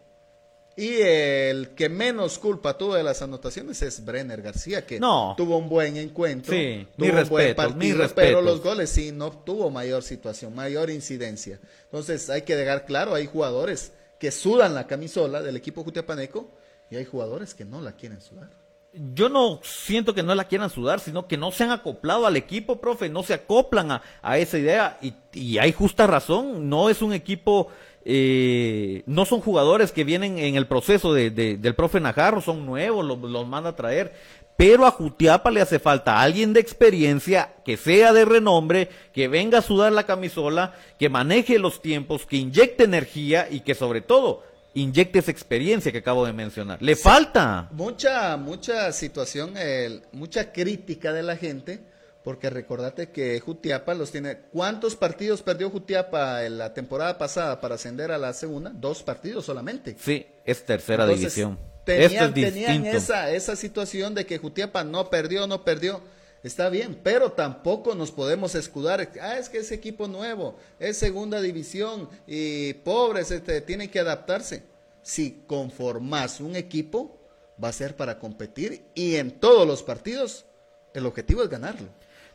[SPEAKER 3] Y el que menos culpa tuvo de las anotaciones es Brenner García, que
[SPEAKER 4] No.
[SPEAKER 3] tuvo un buen encuentro,
[SPEAKER 4] Sí,
[SPEAKER 3] tuvo
[SPEAKER 4] mis
[SPEAKER 3] un buen
[SPEAKER 4] respetos,
[SPEAKER 3] partido, pero los goles sí no tuvo mayor situación, mayor incidencia. Entonces hay que dejar claro, hay jugadores que sudan la camisola del equipo jutiapaneco y hay jugadores que no la quieren sudar.
[SPEAKER 4] Yo no siento que no la quieran sudar, sino que no se han acoplado al equipo, profe, no se acoplan a, a esa idea y, y hay justa razón, no es un equipo, eh, no son jugadores que vienen en el proceso de, de- del profe Najarro, son nuevos, los, los manda a traer, pero a Jutiapa le hace falta alguien de experiencia, que sea de renombre, que venga a sudar la camisola, que maneje los tiempos, que inyecte energía y que sobre todo inyecte esa experiencia que acabo de mencionar. Le falta.
[SPEAKER 3] Mucha, mucha situación, el- mucha crítica de la gente, porque recordate que Jutiapa los tiene. ¿Cuántos partidos perdió Jutiapa en la temporada pasada para ascender a la segunda? Dos partidos solamente.
[SPEAKER 4] Sí, es tercera
[SPEAKER 3] Entonces,
[SPEAKER 4] división.
[SPEAKER 3] Tenían,
[SPEAKER 4] Esto es
[SPEAKER 3] tenían esa, esa situación de que Jutiapa no perdió, no perdió. Está bien, pero tampoco nos podemos escudar. Ah, es que es equipo nuevo, es segunda división y pobres este, tienen que adaptarse. Si conformas un equipo, va a ser para competir y en todos los partidos el objetivo es ganarlo.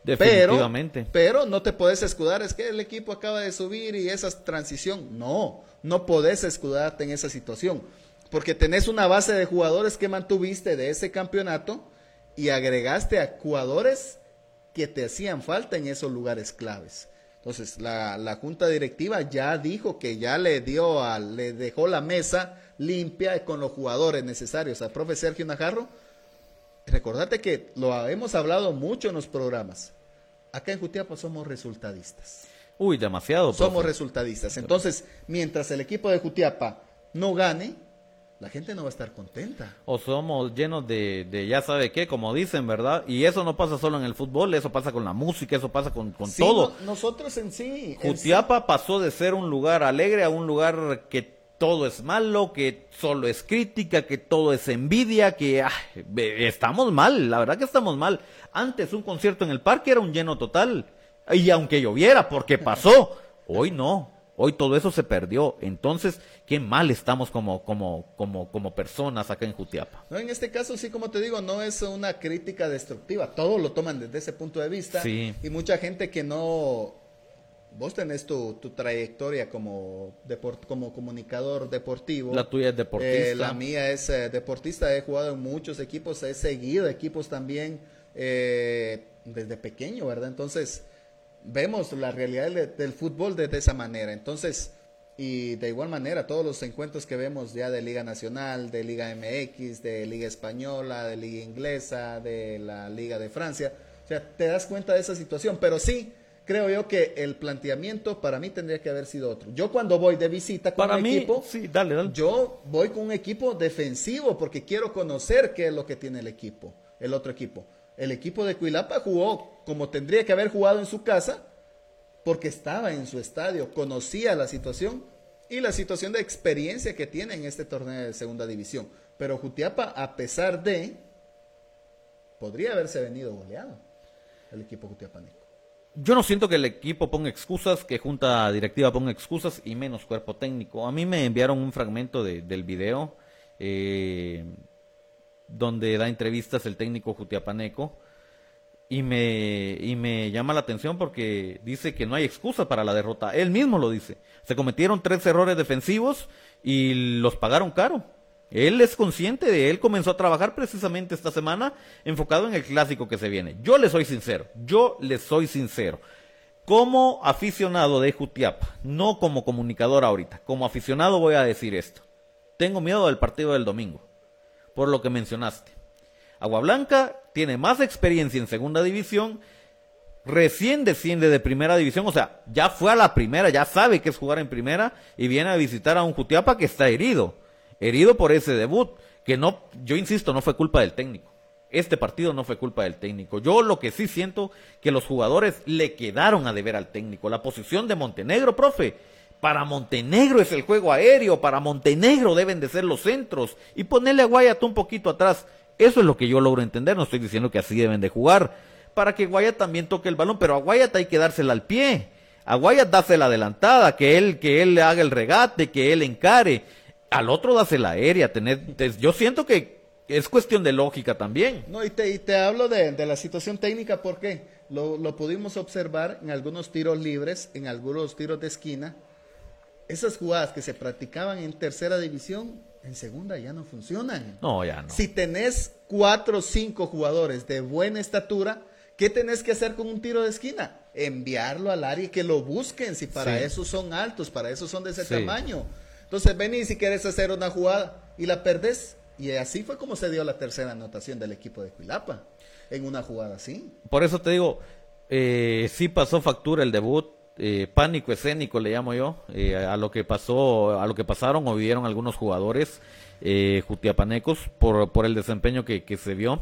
[SPEAKER 4] Definitivamente.
[SPEAKER 3] Pero, pero no te puedes escudar, es que el equipo acaba de subir y esa es transición. No, no podés escudarte en esa situación. Porque tenés una base de jugadores que mantuviste de ese campeonato y agregaste a jugadores que te hacían falta en esos lugares claves. Entonces, la, la junta directiva ya dijo que ya le dio a, le dejó la mesa limpia con los jugadores necesarios al profe Sergio Najarro. Recordate que lo hemos hablado mucho en los programas. Acá en Jutiapa somos resultadistas.
[SPEAKER 4] Uy, demasiado.
[SPEAKER 3] Somos
[SPEAKER 4] profe.
[SPEAKER 3] resultadistas. Entonces, mientras el equipo de Jutiapa no gane, la gente no va a estar contenta.
[SPEAKER 4] O somos llenos de, de ya sabe qué, como dicen, ¿verdad? Y eso no pasa solo en el fútbol, eso pasa con la música, eso pasa con, con
[SPEAKER 3] Sí,
[SPEAKER 4] todo.
[SPEAKER 3] no- nosotros en sí. en
[SPEAKER 4] Jutiapa pasó de ser un lugar alegre a un lugar que todo es malo, que solo es crítica, que todo es envidia, que estamos mal, la verdad que estamos mal. Antes un concierto en el parque era un lleno total, y aunque lloviera, porque pasó, hoy no, hoy todo eso se perdió. Entonces, qué mal estamos como, como, como, como personas acá en Jutiapa.
[SPEAKER 3] No, en este caso, sí, como te digo, no es una crítica destructiva. Todos lo toman desde ese punto de vista.
[SPEAKER 4] Sí.
[SPEAKER 3] Y mucha gente que no. Vos tenés tu, tu trayectoria como, deport- como comunicador deportivo.
[SPEAKER 4] La tuya es deportista.
[SPEAKER 3] Eh, la mía es eh, deportista. He jugado en muchos equipos. He seguido equipos también eh, desde pequeño, ¿verdad? Entonces, vemos la realidad de- del fútbol de, de esa manera. Entonces, Y de igual manera, todos los encuentros que vemos ya de Liga Nacional, de Liga MX, de Liga Española, de Liga Inglesa, de la Liga de Francia, o sea, te das cuenta de esa situación. Pero sí, creo yo que el planteamiento para mí tendría que haber sido otro. Yo cuando voy de visita con
[SPEAKER 4] Para
[SPEAKER 3] un
[SPEAKER 4] mí,
[SPEAKER 3] equipo,
[SPEAKER 4] sí, dale, dale.
[SPEAKER 3] yo voy con un equipo defensivo porque quiero conocer qué es lo que tiene el equipo, el otro equipo. El equipo de Cuilapa jugó como tendría que haber jugado en su casa porque estaba en su estadio, conocía la situación y la situación de experiencia que tiene en este torneo de segunda división. Pero Jutiapa, a pesar de, podría haberse venido goleado el equipo jutiapaneco.
[SPEAKER 4] Yo no siento que el equipo ponga excusas, que junta directiva ponga excusas y menos cuerpo técnico. A mí me enviaron un fragmento de- del video eh, donde da entrevistas el técnico Jutiapaneco y me, y me llama la atención porque dice que no hay excusa para la derrota. Él mismo lo dice. Se cometieron tres errores defensivos y los pagaron caro. Él es consciente de él, comenzó a trabajar precisamente esta semana enfocado en el clásico que se viene. Yo le soy sincero, yo le soy sincero. Como aficionado de Jutiapa, no como comunicador ahorita, como aficionado voy a decir esto. Tengo miedo del partido del domingo, por lo que mencionaste. Agua Blanca tiene más experiencia en segunda división, recién desciende de primera división, o sea, ya fue a la primera, ya sabe que es jugar en primera y viene a visitar a un Jutiapa que está herido, herido por ese debut, que no, yo insisto, no fue culpa del técnico. Este partido no fue culpa del técnico. Yo lo que sí siento que los jugadores le quedaron a deber al técnico. La posición de Montenegro, profe, para Montenegro es el juego aéreo, para Montenegro deben de ser los centros y ponerle a Guayat un poquito atrás. Eso es lo que yo logro entender, no estoy diciendo que así deben de jugar, para que Guayat también toque el balón, pero a Guayat hay que dársela al pie. A Guayat darse la adelantada, que él, que él le haga el regate, que él encare. Al otro darse la aérea, tener, te- yo siento que es cuestión de lógica también.
[SPEAKER 3] No, y te, y te hablo de, de la situación técnica porque lo, lo pudimos observar en algunos tiros libres, en algunos tiros de esquina. Esas jugadas que se practicaban en tercera división, en segunda ya no funcionan.
[SPEAKER 4] No, ya no.
[SPEAKER 3] Si tenés cuatro o cinco jugadores de buena estatura, ¿qué tenés que hacer con un tiro de esquina? Enviarlo al área y que lo busquen, si para
[SPEAKER 4] Sí.
[SPEAKER 3] eso son altos, para eso son de ese
[SPEAKER 4] Sí.
[SPEAKER 3] tamaño. Entonces venís si quieres hacer una jugada y la perdés. Y así fue como se dio la tercera anotación del equipo de Cuilapa, en una jugada así.
[SPEAKER 4] Por eso te digo, eh, sí pasó factura el debut, eh, pánico escénico le llamo yo, eh, a lo que pasó, a lo que pasaron o vivieron algunos jugadores eh, jutiapanecos por, por el desempeño que, que se vio.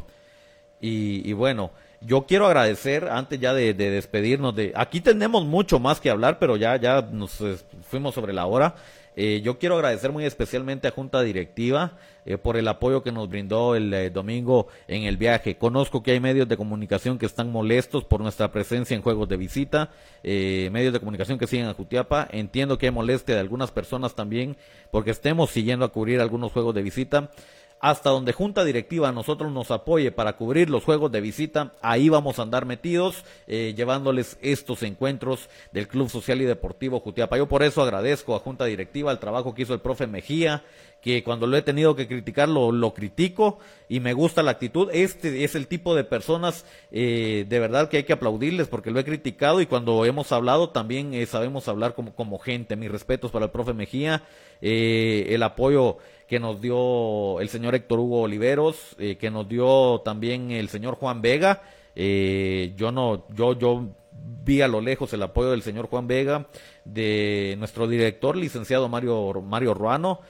[SPEAKER 4] Y, bueno, yo quiero agradecer, antes ya de, de despedirnos de... Aquí tenemos mucho más que hablar, pero ya, ya nos fuimos sobre la hora. Eh, yo quiero agradecer muy especialmente a Junta Directiva eh, por el apoyo que nos brindó el eh, domingo en el viaje. Conozco que hay medios de comunicación que están molestos por nuestra presencia en juegos de visita, medios de comunicación que siguen a Jutiapa. Entiendo que hay molestia de algunas personas también porque estemos siguiendo a cubrir algunos juegos de visita hasta donde Junta Directiva nosotros nos apoye para cubrir los juegos de visita, ahí vamos a andar metidos, eh, llevándoles estos encuentros del Club Social y Deportivo Jutiapa. Yo por eso agradezco a Junta Directiva el trabajo que hizo el profe Mejía, que cuando lo he tenido que criticar lo, critico y me gusta la actitud. Este es el tipo de personas eh, de verdad que hay que aplaudirles porque lo he criticado y cuando hemos hablado también eh, sabemos hablar como, como gente. Mis respetos para el profe Mejía, el apoyo que nos dio el señor Héctor Hugo Oliveros, eh, que nos dio también el señor Juan Vega. Eh, yo no, yo, yo vi a lo lejos el apoyo del señor Juan Vega, de nuestro director, licenciado Mario, Mario Ruano.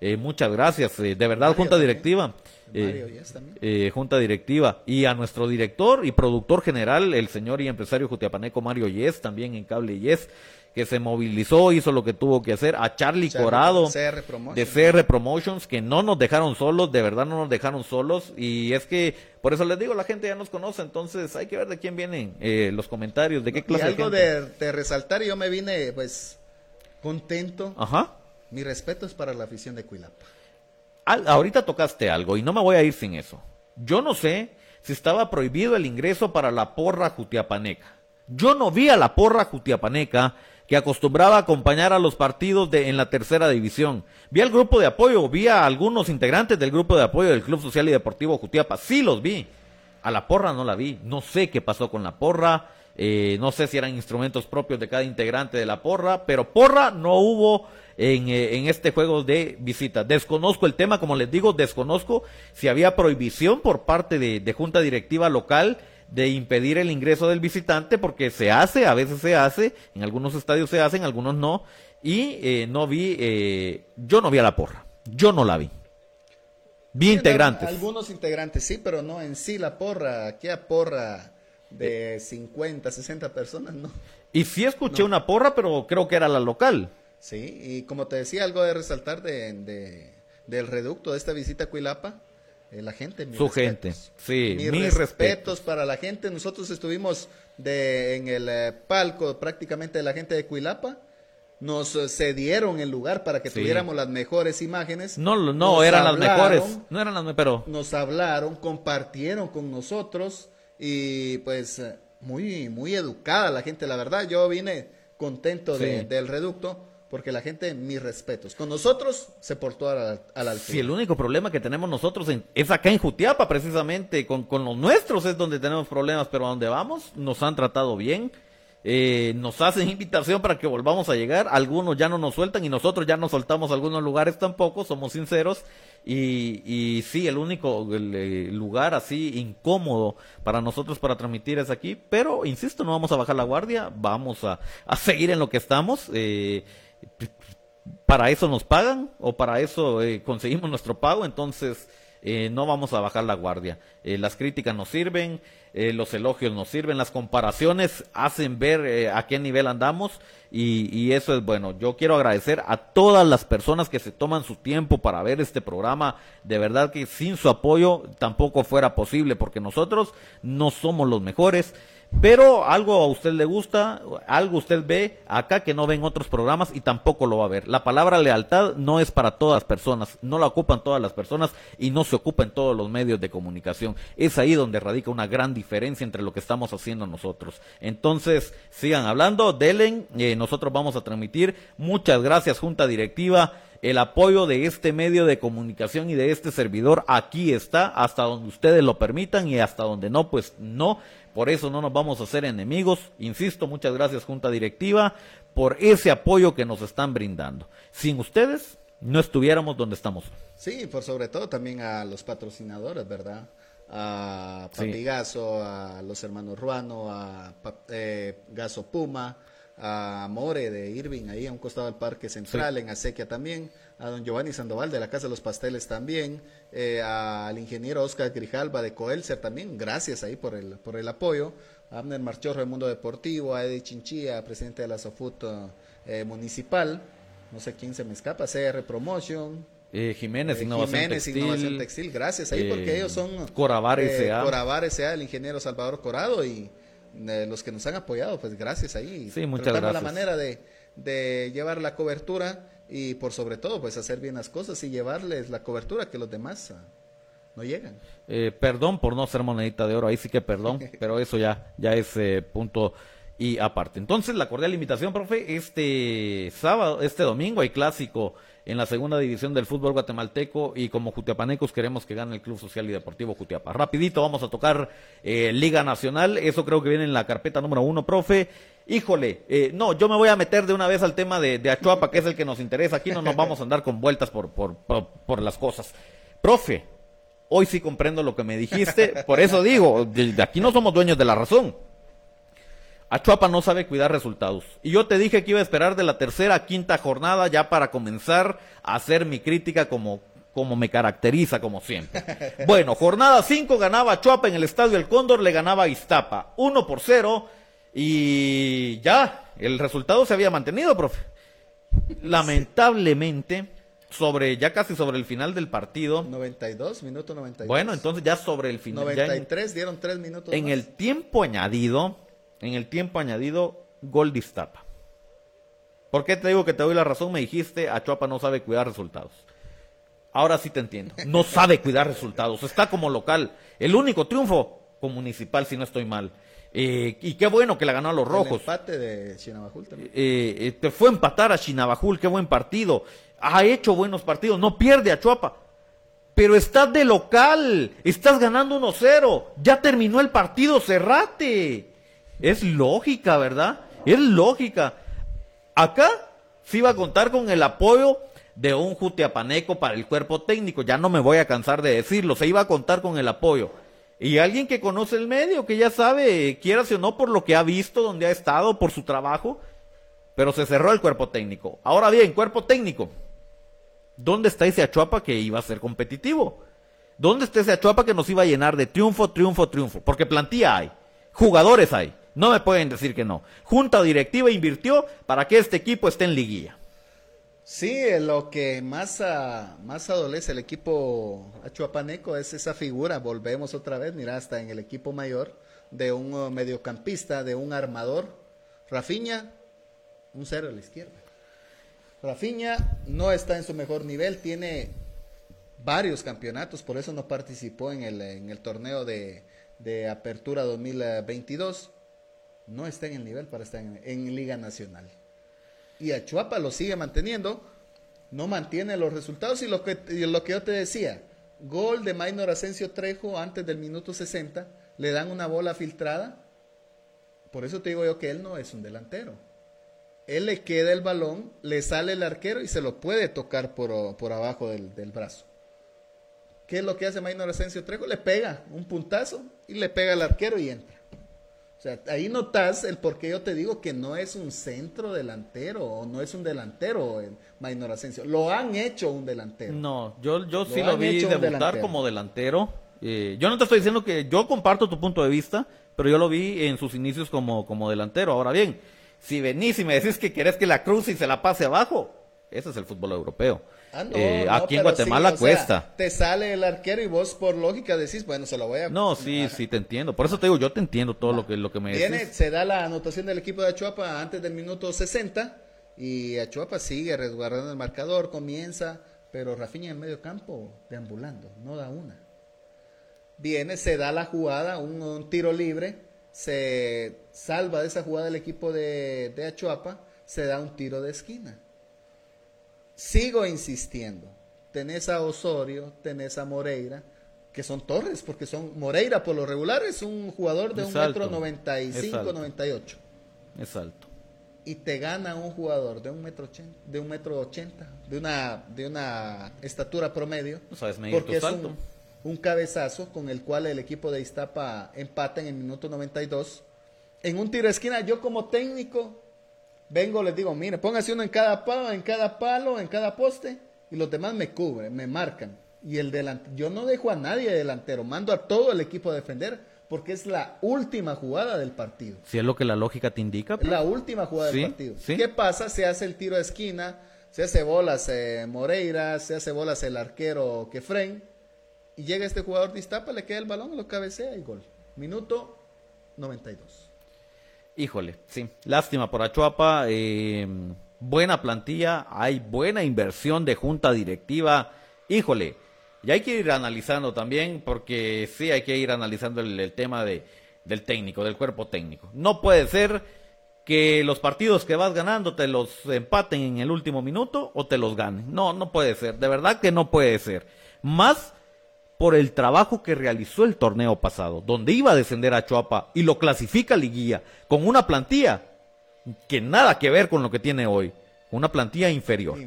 [SPEAKER 4] Eh, muchas gracias, eh, de verdad,
[SPEAKER 3] Mario
[SPEAKER 4] Junta
[SPEAKER 3] también.
[SPEAKER 4] Directiva.
[SPEAKER 3] Mario Yes también.
[SPEAKER 4] eh, Junta Directiva y a nuestro director y productor general, el señor y empresario jutiapaneco Mario Yes, también en Cable Yes, que se movilizó, hizo lo que tuvo que hacer, a Charlie,
[SPEAKER 3] Charlie,
[SPEAKER 4] Corado
[SPEAKER 3] CR
[SPEAKER 4] de CR Promotions, que no nos dejaron solos, de verdad no nos dejaron solos, y es que, por eso les digo, la gente ya nos conoce, entonces hay que ver de quién vienen eh, los comentarios, de qué
[SPEAKER 3] Y
[SPEAKER 4] clase
[SPEAKER 3] algo
[SPEAKER 4] de gente.
[SPEAKER 3] de, de resaltar, yo me vine pues contento.
[SPEAKER 4] Ajá.
[SPEAKER 3] Mi respeto es para la afición de Cuilapa.
[SPEAKER 4] Al- ahorita tocaste algo y no me voy a ir sin eso. Yo no sé si estaba prohibido el ingreso para la porra jutiapaneca. Yo no vi a la porra jutiapaneca que acostumbraba a acompañar a los partidos de, en la tercera división. Vi al grupo de apoyo, vi a algunos integrantes del grupo de apoyo del Club Social y Deportivo Jutiapa. Sí los vi. A la porra no la vi. No sé qué pasó con la porra. Eh, no sé si eran instrumentos propios de cada integrante de la porra, pero porra no hubo en, eh, en, este juego de visita. Desconozco el tema, como les digo, desconozco si había prohibición por parte de, de Junta Directiva Local de impedir el ingreso del visitante, porque se hace, a veces se hace, en algunos estadios se hace, en algunos no, y eh, no vi, eh, yo no vi a la porra, yo no la vi. Vi integrantes.
[SPEAKER 3] Algunos integrantes, sí, pero no en sí la porra, aquí a porra de 50, 60 personas, no.
[SPEAKER 4] Y sí escuché una porra, pero creo que era la local.
[SPEAKER 3] Sí, y como te decía, algo de resaltar de, de del reducto de esta visita a Cuilapa, eh, la gente.
[SPEAKER 4] Su gente, sí,
[SPEAKER 3] mis, mis respetos. para la gente. Nosotros estuvimos de, en el eh, palco prácticamente de la gente de Cuilapa. Nos eh, cedieron el lugar para que sí. tuviéramos las mejores imágenes.
[SPEAKER 4] No, no, nos eran hablaron, las mejores. No eran las pero.
[SPEAKER 3] Nos hablaron, compartieron con nosotros y pues muy, muy educada la gente, la verdad. Yo vine contento de, del reducto porque la gente, mis respetos. Con nosotros se portó a la, a altura.
[SPEAKER 4] Sí, el único problema que tenemos nosotros es acá en Jutiapa, precisamente. Con, con, los nuestros es donde tenemos problemas, pero a donde vamos nos han tratado bien. Eh, nos hacen invitación para que volvamos a llegar. Algunos ya no nos sueltan y nosotros ya no soltamos algunos lugares tampoco, somos sinceros. Y, y sí, el único lugar así incómodo para nosotros para transmitir es aquí. Pero, insisto, no vamos a bajar la guardia, vamos a, a seguir en lo que estamos. Eh, para eso nos pagan o para eso eh, conseguimos nuestro pago, entonces eh, no vamos a bajar la guardia. Eh, las críticas nos sirven, los elogios nos sirven, las comparaciones hacen ver a qué nivel andamos y, eso es bueno. Yo quiero agradecer a todas las personas que se toman su tiempo para ver este programa. De verdad que sin su apoyo tampoco fuera posible porque nosotros no somos los mejores. Pero algo a usted le gusta, algo usted ve acá que no ven otros programas y tampoco lo va a ver. La palabra lealtad no es para todas las personas, no la ocupan todas las personas y no se ocupa en todos los medios de comunicación. Es ahí donde radica una gran diferencia entre lo que estamos haciendo nosotros. Entonces, sigan hablando, delen, eh, nosotros vamos a transmitir. Muchas gracias, Junta Directiva. El apoyo de este medio de comunicación y de este servidor aquí está, hasta donde ustedes lo permitan y hasta donde no, pues no. Por eso no nos vamos a hacer enemigos. Insisto, muchas gracias Junta Directiva por ese apoyo que nos están brindando. Sin ustedes no estuviéramos donde estamos.
[SPEAKER 3] Sí, por sobre todo también a los patrocinadores, ¿verdad? A Papigazo, sí. a los hermanos Ruano, a eh, Gaso Puma, a More de Irving, ahí a un costado del Parque Central, sí. en Acequia también, a don Giovanni Sandoval de la Casa de los Pasteles también, eh, al ingeniero Oscar Grijalva de Coelcer también, gracias ahí por el, por el apoyo, a Abner Marchorro del Mundo Deportivo, a Eddie Chinchilla, presidente de la Sofut eh, Municipal, no sé quién se me escapa, CR Promotion,
[SPEAKER 4] eh, Jiménez, Innovación,
[SPEAKER 3] Jiménez
[SPEAKER 4] Textil,
[SPEAKER 3] Innovación Textil, gracias ahí porque
[SPEAKER 4] eh,
[SPEAKER 3] ellos son
[SPEAKER 4] Corabar S.A.
[SPEAKER 3] Corabar S.A. el ingeniero Salvador Corado y eh, los que nos han apoyado, pues gracias ahí.
[SPEAKER 4] Sí, muchas gracias.
[SPEAKER 3] la manera de, de, llevar la cobertura y por sobre todo, pues hacer bien las cosas y llevarles la cobertura que los demás uh, no llegan.
[SPEAKER 4] Eh, perdón por no ser monedita de oro, ahí sí que perdón, pero eso ya, ya es eh, punto y aparte. Entonces, la cordial invitación, profe, este sábado, este domingo hay clásico en la segunda división del fútbol guatemalteco y como jutiapanecos queremos que gane el Club Social y Deportivo Jutiapa. Rapidito vamos a tocar eh, Liga Nacional, eso creo que viene en la carpeta número uno, profe. Híjole, eh, no, yo me voy a meter de una vez al tema de, de, Achuapa, que es el que nos interesa. Aquí no nos vamos a andar con vueltas por, por, por, por las cosas. Profe, hoy sí comprendo lo que me dijiste, por eso digo, de, aquí no somos dueños de la razón. Achuapa no sabe cuidar resultados. Y yo te dije que iba a esperar de la tercera a quinta jornada ya para comenzar a hacer mi crítica como, como me caracteriza, como siempre. Bueno, jornada 5 ganaba Achuapa en el Estadio El Cóndor, le ganaba a Iztapa. 1 por 0 y ya, el resultado se había mantenido, profe. Lamentablemente, sobre ya casi sobre el final del partido.
[SPEAKER 3] 92, minuto 92.
[SPEAKER 4] Bueno, entonces ya sobre el final.
[SPEAKER 3] 93,
[SPEAKER 4] ya en,
[SPEAKER 3] dieron 3 minutos.
[SPEAKER 4] En
[SPEAKER 3] más.
[SPEAKER 4] el tiempo añadido, en el tiempo añadido, gol de Iztapa. ¿Por qué te digo que te doy la razón? Me dijiste, Achuapa no sabe cuidar resultados. Ahora sí te entiendo. No sabe cuidar resultados. Está como local. El único triunfo con Municipal, si no estoy mal. Eh, y qué bueno que la ganó a los rojos.
[SPEAKER 3] El empate de Chinabajul también.
[SPEAKER 4] Eh, te fue a empatar a Chinabajul, qué buen partido. Ha hecho buenos partidos, no pierde a Chuapa. Pero estás de local, estás ganando 1-0. Ya terminó el partido, cerrate. Es lógica, ¿verdad? Es lógica. Acá sí va a contar con el apoyo de un jutiapaneco para el cuerpo técnico. Ya no me voy a cansar de decirlo. Se iba a contar con el apoyo. Y alguien que conoce el medio, que ya sabe, quiera o no, por lo que ha visto, donde ha estado, por su trabajo, pero se cerró el cuerpo técnico. Ahora bien, cuerpo técnico, ¿dónde está ese Achuapa que iba a ser competitivo? ¿Dónde está ese Achuapa que nos iba a llenar de triunfo, triunfo, triunfo? Porque plantilla hay, jugadores hay, no me pueden decir que no. Junta directiva invirtió para que este equipo esté en liguilla.
[SPEAKER 3] Sí, lo que más, más adolece el equipo achuapaneco es esa figura, volvemos otra vez, mira, hasta en el equipo mayor, de un uh, mediocampista, de un armador. Rafiña, un cero a la izquierda. Rafiña no está en su mejor nivel, tiene varios campeonatos, por eso no participó en el, en el torneo de, de, Apertura 2022. No está en el nivel para estar en, Liga Nacional y Achuapa lo sigue manteniendo, no mantiene los resultados y lo que, que yo te decía, gol de Maynor Asensio Trejo antes del minuto 60, le dan una bola filtrada, por eso te digo yo que él no es un delantero. Él le queda el balón, le sale el arquero y se lo puede tocar por, por abajo del, del brazo. ¿Qué es lo que hace Maynor Asensio Trejo? Le pega un puntazo y le pega al arquero y entra. O sea, ahí notas el por qué yo te digo que no es un centro delantero o no es un delantero en Maynor Asensio. Lo han hecho un delantero.
[SPEAKER 4] No, yo, yo sí lo vi debutar como delantero. Eh, yo no te estoy diciendo que yo comparto tu punto de vista, pero yo lo vi en sus inicios como, como delantero. Ahora bien, si venís y me decís que querés que la cruce y se la pase abajo, ese es el fútbol europeo. Ah, eh, aquí en Guatemala cuesta.
[SPEAKER 3] te sale el arquero y vos por lógica decís, bueno, se lo voy a...
[SPEAKER 4] No, sí, sí, te entiendo. Por eso te digo, yo te entiendo todo lo que, lo que me
[SPEAKER 3] Viene, Se da la anotación del equipo de Achuapa antes del minuto 60 y Achuapa sigue resguardando el marcador, comienza, pero Rafinha en medio campo deambulando, no da una. Viene, se da la jugada, un, tiro libre, se salva de esa jugada el equipo de, de Achuapa, se da un tiro de esquina sigo insistiendo. Tenés a Osorio, tenés a Moreira, que son torres, porque son Moreira por lo regular es un jugador de un metro noventa y cinco, noventa y ocho.
[SPEAKER 4] Es alto.
[SPEAKER 3] Y te gana un jugador de un metro ochenta, de un metro ochenta, de una, de una estatura promedio.
[SPEAKER 4] No sabes
[SPEAKER 3] porque es un, un, cabezazo con el cual el equipo de Iztapa empata en el minuto 92. En un tiro de esquina, yo como técnico vengo, les digo, mire, póngase uno en cada palo, en cada palo, en cada poste, y los demás me cubren, me marcan. Y el delante, yo no dejo a nadie delantero, mando a todo el equipo a defender, porque es la última jugada del partido.
[SPEAKER 4] Si es lo que la lógica te indica.
[SPEAKER 3] Pues. La última jugada del partido. ¿Qué pasa? Se hace el tiro de esquina, se hace bolas eh, Moreira, se hace bolas el arquero Kefren, y llega este jugador de Iztapa, le queda el balón, lo cabecea y gol. Minuto 92.
[SPEAKER 4] Híjole, sí, lástima por Achuapa. Eh, buena plantilla, hay buena inversión de junta directiva. Híjole, y hay que ir analizando también, porque sí hay que ir analizando el, tema de, del técnico, del cuerpo técnico. No puede ser que los partidos que vas ganando te los empaten en el último minuto o te los ganen. No, no puede ser, de verdad que no puede ser. Más por el trabajo que realizó el torneo pasado, donde iba a descender a Chuapa y lo clasifica a Liguilla con una plantilla que nada que ver con lo que tiene hoy, una plantilla inferior.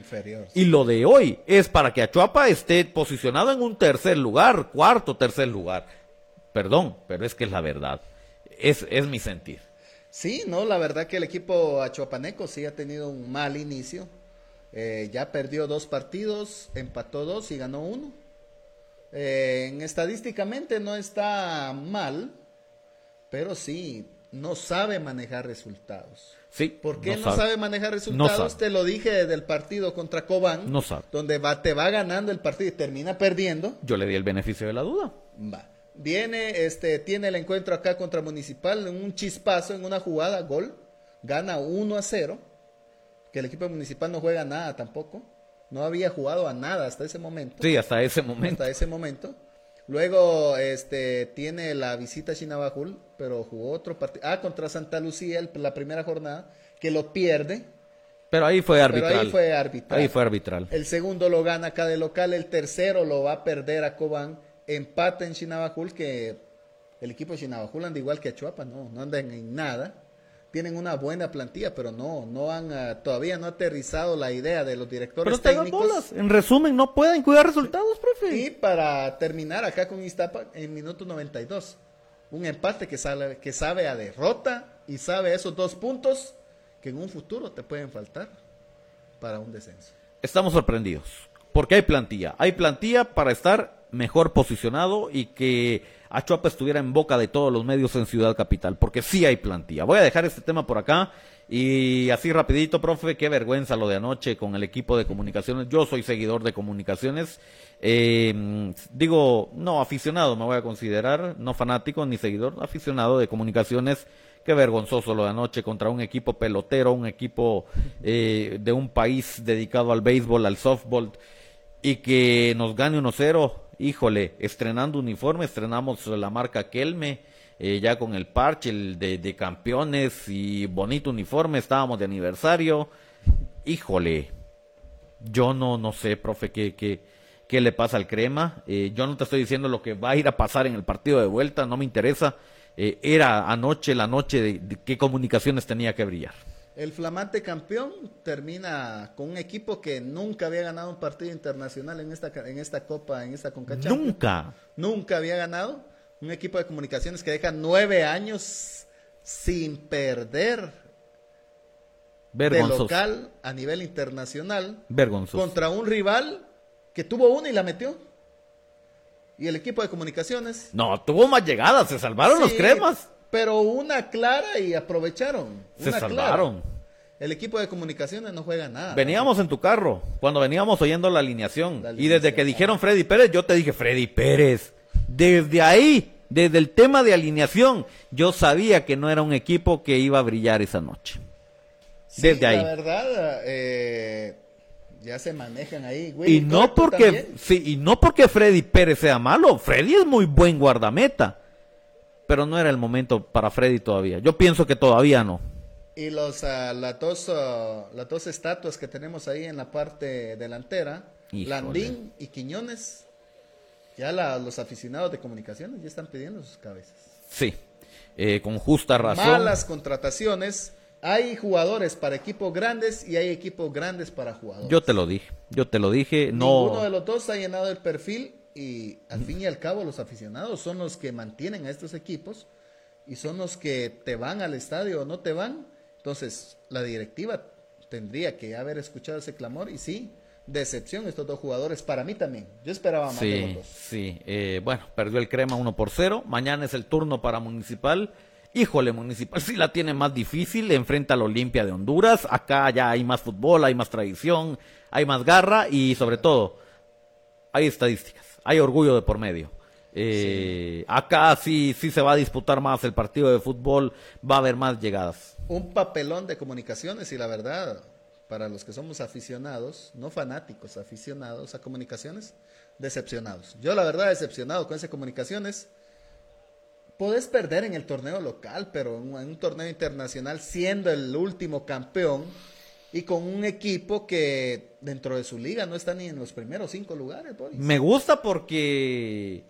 [SPEAKER 4] Y lo de hoy es para que Achuapa esté posicionado en un tercer lugar, cuarto, tercer lugar. Perdón, pero es que es la verdad. Es, es mi sentir.
[SPEAKER 3] Sí, no, la verdad que el equipo achuapaneco sí ha tenido un mal inicio. Eh, ya perdió dos partidos, empató dos y ganó uno. Eh, estadísticamente no está mal, pero sí, no sabe manejar resultados.
[SPEAKER 4] Sí.
[SPEAKER 3] ¿Por qué no, sabe. manejar resultados? Te lo dije desde el partido contra Cobán.
[SPEAKER 4] No sabe.
[SPEAKER 3] Donde va, te va ganando el partido y termina perdiendo.
[SPEAKER 4] Yo le di el beneficio de la duda.
[SPEAKER 3] Va. Viene, este, tiene el encuentro acá contra Municipal, en un chispazo, en una jugada, gol. Gana 1 a 0. Que el equipo municipal no juega nada tampoco. No había jugado a nada hasta ese momento.
[SPEAKER 4] Sí, hasta ese momento.
[SPEAKER 3] Hasta ese momento. Luego este, tiene la visita a Chinabajul, pero jugó otro partido. Ah, contra Santa Lucía, la primera jornada, que lo pierde.
[SPEAKER 4] Pero ahí fue arbitral.
[SPEAKER 3] Pero ahí fue arbitral.
[SPEAKER 4] Ahí fue arbitral.
[SPEAKER 3] El segundo lo gana acá de local, el tercero lo va a perder a Cobán. Empata en Chinabajul, que El equipo de Chinabajul anda igual que Achuapa, no, no andan en nada. Tienen una buena plantilla, pero no, no han, ah, todavía no ha aterrizado la idea de los directores
[SPEAKER 4] Pero
[SPEAKER 3] técnicos.
[SPEAKER 4] bolas. En resumen, no pueden cuidar resultados, profe.
[SPEAKER 3] Y para terminar acá con Iztapa en minuto 92. Un empate que sabe, que sabe a derrota y sabe a esos dos puntos que en un futuro te pueden faltar para un descenso.
[SPEAKER 4] Estamos sorprendidos. Porque hay plantilla. Hay plantilla para estar mejor posicionado y que Achuapa estuviera en boca de todos los medios en Ciudad Capital. Porque sí hay plantilla. Voy a dejar este tema por acá. Y así rapidito, profe, qué vergüenza lo de anoche con el equipo de comunicaciones. Yo soy seguidor de comunicaciones. Eh, digo, no aficionado me voy a considerar, no fanático ni seguidor, aficionado de comunicaciones. Qué vergonzoso lo de anoche contra un equipo pelotero, un equipo eh, de un país dedicado al béisbol, al softball, y que nos gane 1-0. Híjole, estrenando uniforme, estrenamos la marca Kelme, eh, ya con el parche el de, campeones y bonito uniforme, estábamos de aniversario. Híjole, yo no, no sé, profe, qué, qué, qué le pasa al crema. Eh, yo no te estoy diciendo lo que va a ir a pasar en el partido de vuelta, no me interesa. Eh, era anoche la noche de qué comunicaciones tenía que brillar.
[SPEAKER 3] El flamante campeón termina con un equipo que nunca había ganado un partido internacional en esta, en esta copa, en esta Conca Champions.
[SPEAKER 4] Nunca.
[SPEAKER 3] Nunca había ganado. Un equipo de comunicaciones que deja nueve años sin perder de
[SPEAKER 4] Vergonzoso.
[SPEAKER 3] local a nivel internacional
[SPEAKER 4] Vergonzoso.
[SPEAKER 3] contra un rival que tuvo una y la metió. Y el equipo de comunicaciones.
[SPEAKER 4] No, tuvo más llegadas, se salvaron los cremas.
[SPEAKER 3] Pero una clara y aprovecharon.
[SPEAKER 4] Se
[SPEAKER 3] una clara. El equipo de comunicaciones no juega nada.
[SPEAKER 4] Veníamos en tu carro, cuando veníamos oyendo la alineación.
[SPEAKER 3] La
[SPEAKER 4] Y desde que dijeron Freddy Pérez, yo te dije Freddy Pérez. Desde ahí, desde el tema de alineación, yo sabía que no era un equipo que iba a brillar esa noche.
[SPEAKER 3] Sí,
[SPEAKER 4] desde ahí.
[SPEAKER 3] La verdad, eh, ya se manejan ahí. Willy
[SPEAKER 4] Y no porque, sí, y no porque Freddy Pérez sea malo. Freddy es muy buen guardameta. Pero no era el momento para Freddy todavía. Yo pienso que todavía no.
[SPEAKER 3] Y los, ah, las, dos, ah, las dos estatuas que tenemos ahí en la parte delantera,
[SPEAKER 4] Híjole.
[SPEAKER 3] Landín y Quiñones, ya la- los aficionados de comunicaciones ya están pidiendo sus cabezas.
[SPEAKER 4] Sí. Eh, con justa razón.
[SPEAKER 3] Malas contrataciones. Hay jugadores para equipos grandes y hay equipos grandes para jugadores.
[SPEAKER 4] Yo te lo dije. Yo te lo dije. No.
[SPEAKER 3] Ninguno de los dos ha llenado el perfil y al fin y al cabo los aficionados son los que mantienen a estos equipos y son los que te van al estadio o no te van. Entonces la directiva tendría que haber escuchado ese clamor y sí, decepción estos dos jugadores para mí también. Yo esperaba más de los
[SPEAKER 4] Sí,
[SPEAKER 3] dos.
[SPEAKER 4] sí. Eh, bueno, perdió el crema 1 por 0. Mañana es el turno para Municipal. Híjole, Municipal sí la tiene más difícil. Enfrenta al Olimpia de Honduras. Acá ya hay más fútbol, hay más tradición, hay más garra y sobre todo hay estadísticas. Hay orgullo de por medio. Eh, Acá sí, sí se va a disputar más el partido de fútbol. Va a haber más llegadas.
[SPEAKER 3] Un papelón de comunicaciones y la verdad, para los que somos aficionados, no fanáticos, aficionados a comunicaciones, decepcionados. Yo la verdad decepcionado con ese comunicaciones. Podés perder en el torneo local, pero en un, torneo internacional siendo el último campeón y con un equipo que dentro de su liga no está ni en los primeros cinco lugares. Boris.
[SPEAKER 4] Me gusta porque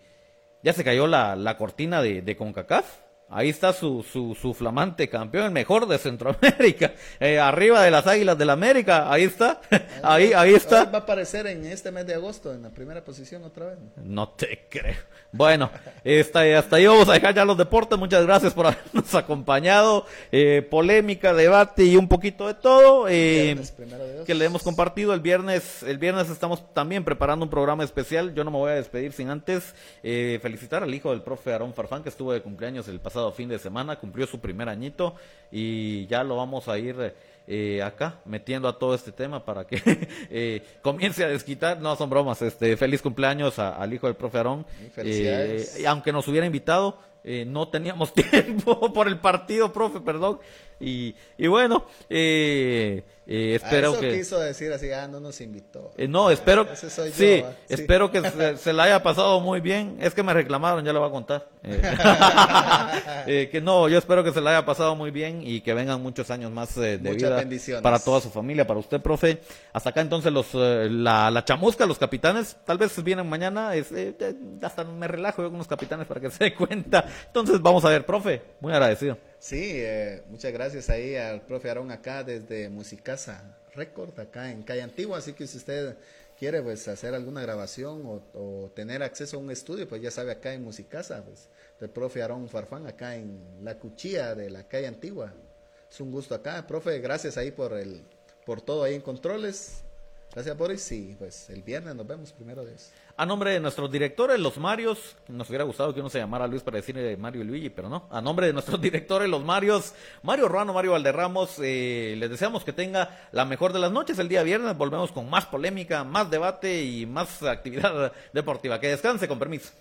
[SPEAKER 4] ya se cayó la, la cortina de, de CONCACAF. Ahí está su, su, su flamante campeón, el mejor de Centroamérica. Eh, arriba de las Águilas del América. Ahí está. ahí, ahí está.
[SPEAKER 3] Va a aparecer en este mes de agosto en la primera posición otra vez.
[SPEAKER 4] No te creo. Bueno, esta, hasta ahí vamos a dejar ya los deportes. Muchas gracias por habernos acompañado. Eh, polémica, debate y un poquito de todo. Eh,
[SPEAKER 3] de
[SPEAKER 4] que le hemos compartido el viernes. El viernes estamos también preparando un programa especial. Yo no me voy a despedir sin antes eh, felicitar al hijo del profe Aarón Farfán, que estuvo de cumpleaños el pasado fin de semana. Cumplió su primer añito y ya lo vamos a ir eh, acá metiendo a todo este tema para que eh, comience a desquitar. No, son bromas. Este, feliz cumpleaños a- al hijo del profe Aarón. Eh, y aunque nos hubiera invitado, eh, no teníamos tiempo por el partido, profe, perdón. Y, y bueno, eh, eh, espero
[SPEAKER 3] Ah, eso
[SPEAKER 4] que...
[SPEAKER 3] quiso decir así, ah, no nos invitó.
[SPEAKER 4] Eh, no, espero,
[SPEAKER 3] Ese soy yo,
[SPEAKER 4] sí, espero que se, se la haya pasado muy bien. Es que me reclamaron, ya le voy a contar. Eh, eh, que no, yo espero que se la haya pasado muy bien y que vengan muchos años más de
[SPEAKER 3] Muchas
[SPEAKER 4] vida
[SPEAKER 3] bendiciones.
[SPEAKER 4] para toda su familia, para usted, profe. Hasta acá entonces los, eh, la, la chamusca, los capitanes, tal vez vienen mañana. Es, hasta me relajo yo con los capitanes para que se dé cuenta. Entonces vamos a ver, profe, muy agradecido.
[SPEAKER 3] Sí, eh, muchas gracias ahí al profe Aarón acá desde Musicasa Record, acá en Calle Antigua, así que si usted quiere pues hacer alguna grabación o, tener acceso a un estudio, pues ya sabe acá en Musicasa, pues del profe Aarón Farfán, acá en la cuchilla de la Calle Antigua. Es un gusto acá, profe, gracias ahí por el por todo ahí en controles. Gracias Boris y pues el viernes nos vemos primero eso.
[SPEAKER 4] A nombre de nuestros directores, los Marios, nos hubiera gustado que uno se llamara Luis para decirle Mario y Luigi, pero no. A nombre de nuestros directores, los Marios, Mario Ruano, Mario Valderramos, eh, les deseamos que tenga la mejor de las noches. El día viernes volvemos con más polémica, más debate y más actividad deportiva. Que descanse, con permiso.